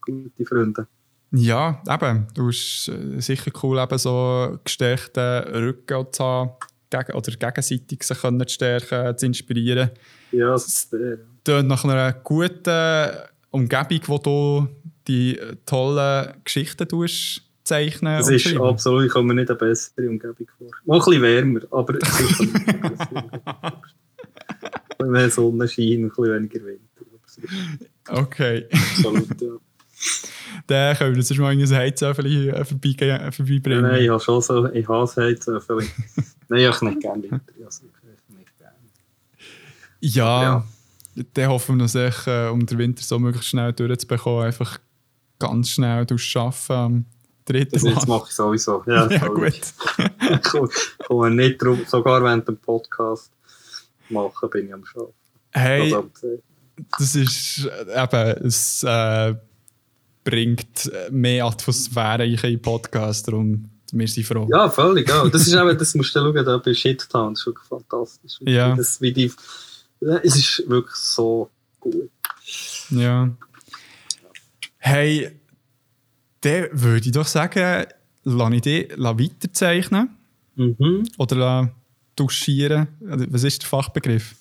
gute Freunde. Ja, eben. Du hast äh, sicher cool, eben so gestärkten Rücken zu haben, oder gegenseitig sich können zu stärken, zu inspirieren. Ja, das ist der. Tönt nach einer guten Umgebung, wo du die tollen Geschichten tust, zeichnen Das ist schreiben. absolut, ich komme mir nicht eine bessere Umgebung vor. Mal ein bisschen wärmer, aber es ist ein mehr Sonnenschein, ein bisschen weniger Winter. Okay. Absolut, ja. Dann können wir sonst mal ein Heizöffel äh, vorbeibringen. Nein, ich habe schon so, ich hasse Heizöffel. Nein, ich habe nicht gerne Winter. Ich nicht gerne. Ja, ja, dann hoffen wir sich, äh, um den Winter so möglichst schnell durchzubekommen, einfach ganz schnell durchschaffen am dritte Das jetzt mache ich sowieso. Ja, Ja, gut. Ich komme- nicht drum, sogar während dem Podcast machen, bin ich am Schaffen. Hey, Das abgesehen. das ist äh, eben, es äh, bringt mehr Atmosphäre in den Podcast, darum wir sind froh. Ja, völlig. Ja. Das ist eben, das musst du schauen, da bei Shittown, das ist wirklich fantastisch. Wie Ja. Das, wie die, es ist wirklich so gut. Ja. Hey, dann würde ich doch sagen, lass ich dich weiterzeichnen Mhm. oder duschieren. Also, Was ist der Fachbegriff?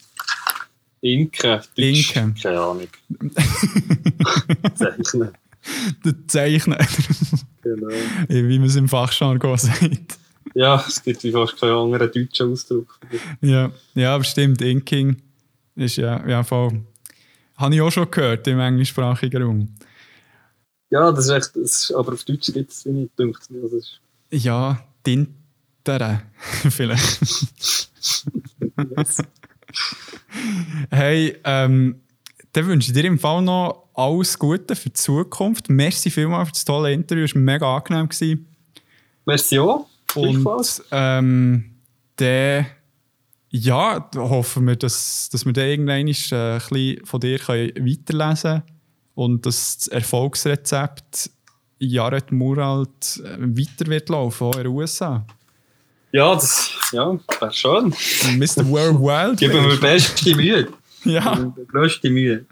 Inke. Deutsch, Inke. Keine Ahnung. Zeichnen. Der Zeichner, Genau. wie man es im Fachjargon sagt. Ja, es gibt wie fast keinen anderen deutschen Ausdruck. Ja, ja, aber stimmt, Inking ist ja, ja voll. Habe ich auch schon gehört im englischsprachigen Raum. Ja, das ist echt, das ist, aber auf Deutsch gibt es nicht, denkt mir. Das ist, Ja, Tintere, vielleicht. yes. Hey, ähm, dann wünsche ich dir im Fall noch alles Gute für die Zukunft. Merci vielmals für das tolle Interview, es war mega angenehm. Gewesen. Merci auch. Und ähm, dann ja, hoffen wir, dass, dass wir dann irgendwann äh, ein bisschen von dir können weiterlesen können und dass das Erfolgsrezept Jared Muralt äh, weiter wird laufen, auch in den USA. Ja, das ja, wäre schön. Mr. Worldwide. Geben wir beste Mühe. Ja, Größte Mühe.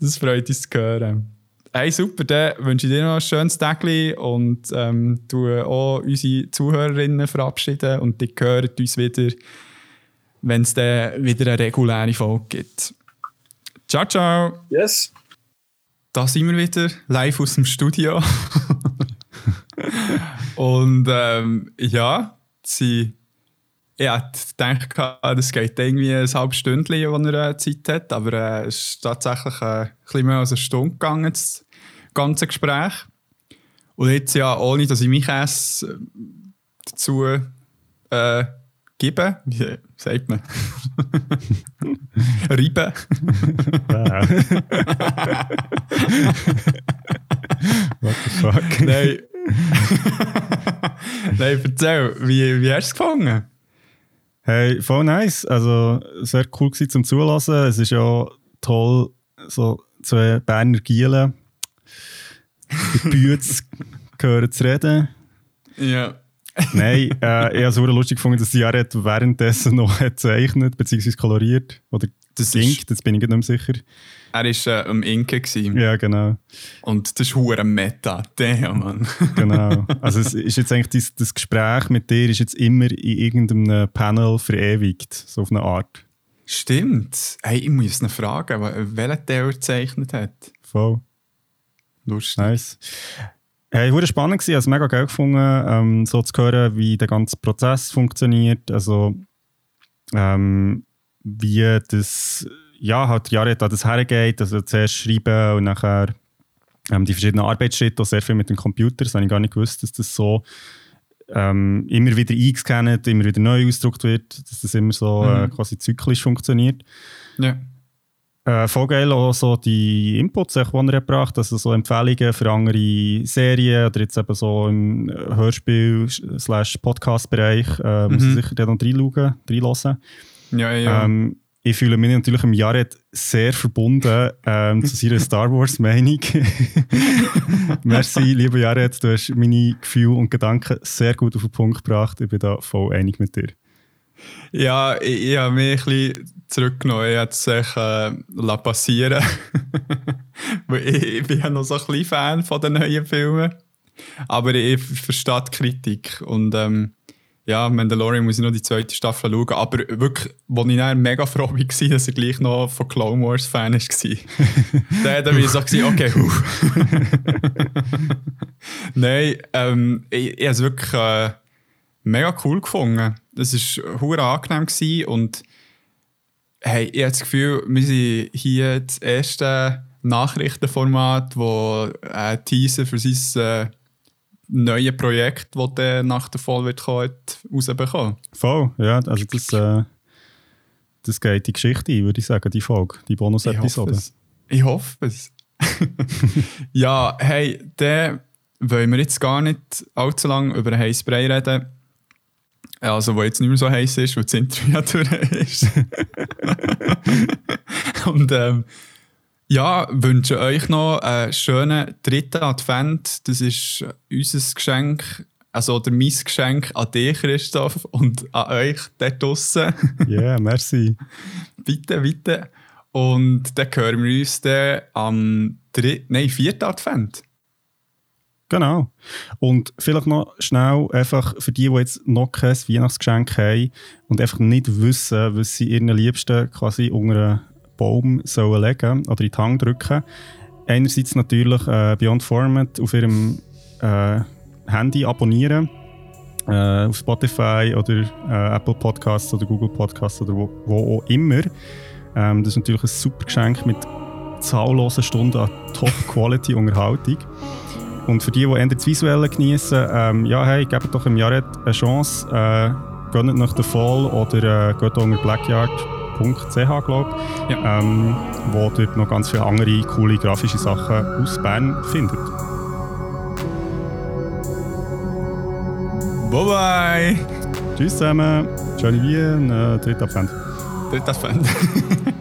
das freut uns zu hören. Hey, super, dann wünsche ich dir noch ein schönes Tag und ähm, du auch unsere Zuhörerinnen verabschieden und die hören uns wieder, wenn es dann wieder eine reguläre Folge gibt. Ciao, ciao! Yes. Da sind wir wieder, live aus dem Studio. und ähm, ja, sie, ich hätte gedacht, das geht irgendwie ein halbes Stündchen, wo er äh, Zeit hat, aber äh, es ist tatsächlich äh, ein bisschen mehr als eine Stunde gegangen, das ganze Gespräch. Und jetzt ja, ohne dass ich mich äh, dazu äh, gebe, wie sagt man? Reiben. What the fuck? Nein. Nein, erzähl, wie, wie hast du es gefunden? Hey, voll nice. Also, sehr cool gewesen zum Zulassen. Es ist ja toll, so zwei Berner Gielen in Bütz gehören zu reden. Ja. Nein, äh, ich habe es lustig gefunden, dass die Jared währenddessen noch gezeichnet bzw. koloriert. Oder Das inkt, jetzt bin ich nicht mehr sicher. Er war äh, am Inken. Gewesen. Ja, genau. Und das ist hure Meta. Damn, Mann. genau. Also es ist jetzt eigentlich das, das Gespräch mit dir ist jetzt immer in irgendeinem Panel verewigt, so auf eine Art. Stimmt. Hey, ich muss noch fragen, wel- welcher Teil er gezeichnet hat. Voll. Lustig. Nice. Hey, wurde spannend gewesen, also mega geil gefunden, ähm, so zu hören, wie der ganze Prozess funktioniert, also ähm, wie das, ja, halt Jared an das hergeht, also zuerst schreiben und nachher ähm, die verschiedenen Arbeitsschritte, auch sehr viel mit dem Computer, das habe ich gar nicht gewusst, dass das so ähm, immer wieder eingescannt, immer wieder neu ausgedruckt wird, dass das immer so äh, Mhm. quasi zyklisch funktioniert. Ja. Äh, voll geil auch so die Inputs, die er gebracht hat, also so Empfehlungen für andere Serien oder jetzt eben so im Hörspiel-Podcast-Bereich. Äh, Muss ich Mhm. sicher noch reinschauen, reinhören. Ja, ja. Ähm, ich fühle mich natürlich im Jared sehr verbunden ähm, zu seiner Star Wars-Meinung. Merci, lieber Jared, du hast meine Gefühle und Gedanken sehr gut auf den Punkt gebracht. Ich bin da voll einig mit dir. Ja, ich, ich habe mich ein bisschen zurückgenommen. Ich habe es äh, lassen passieren. Ich, ich bin ja noch so ein bisschen Fan von den neuen Filmen. Aber ich verstehe die Kritik. Und ähm, ja, Mandalorian muss ich noch die zweite Staffel schauen. Aber wirklich, wo ich dann mega froh war, dass er gleich noch von Clone Wars Fan war. dann war ich so, okay. Nein, ähm, ich, ich habe es wirklich äh, mega cool gefunden. Es war hure angenehm gewesen und hey, ich habe das Gefühl, wir sind hier das erste Nachrichtenformat, wo ein Teaser für sein äh, neues Projekt, das dann nach der Fall wird kommen, rausbekommen. Voll, ja, also das, äh, das geht die Geschichte ein, würde ich sagen, die Folge, die Ich hoffe Bonus-Episode. es. Ich hoffe es. ja, hey, dann wollen wir jetzt gar nicht allzu lange über Heißbrei reden. Also, wo jetzt nicht mehr so heiß ist, weil das Interview durch ist. Und ähm, ja, wünsche euch noch einen schönen dritten Advent. Das ist unser Geschenk, also oder mein Geschenk an dich, Christoph, und an euch dort draußen. Ja, yeah, merci. bitte, bitte. Und dann hören wir uns dann am dritten, nein, vierten Advent. Genau. Und vielleicht noch schnell einfach für die, die jetzt noch kein Weihnachtsgeschenk haben und einfach nicht wissen, was sie ihren Liebsten quasi unter einen Baum sollen legen oder in die Hand drücken. Einerseits natürlich äh, Beyond Format auf ihrem äh, Handy abonnieren. Äh, auf Spotify oder äh, Apple Podcasts oder Google Podcasts oder wo, wo auch immer. Ähm, das ist natürlich ein super Geschenk mit zahllosen Stunden an Top-Quality-Unterhaltung. Und für die, die eher das Visuelle genießen, ähm, ja, hey, gebt doch im Jahr eine Chance. Äh, gönnt nach der Fall oder äh, geht unter blackyard.ch, glaube ich, ja. ähm, wo dort noch ganz viele andere coole grafische Sachen aus Bern findet. Bye bye! Tschüss zusammen, schöne Wien, äh, dritter Advent. Dritter Advent.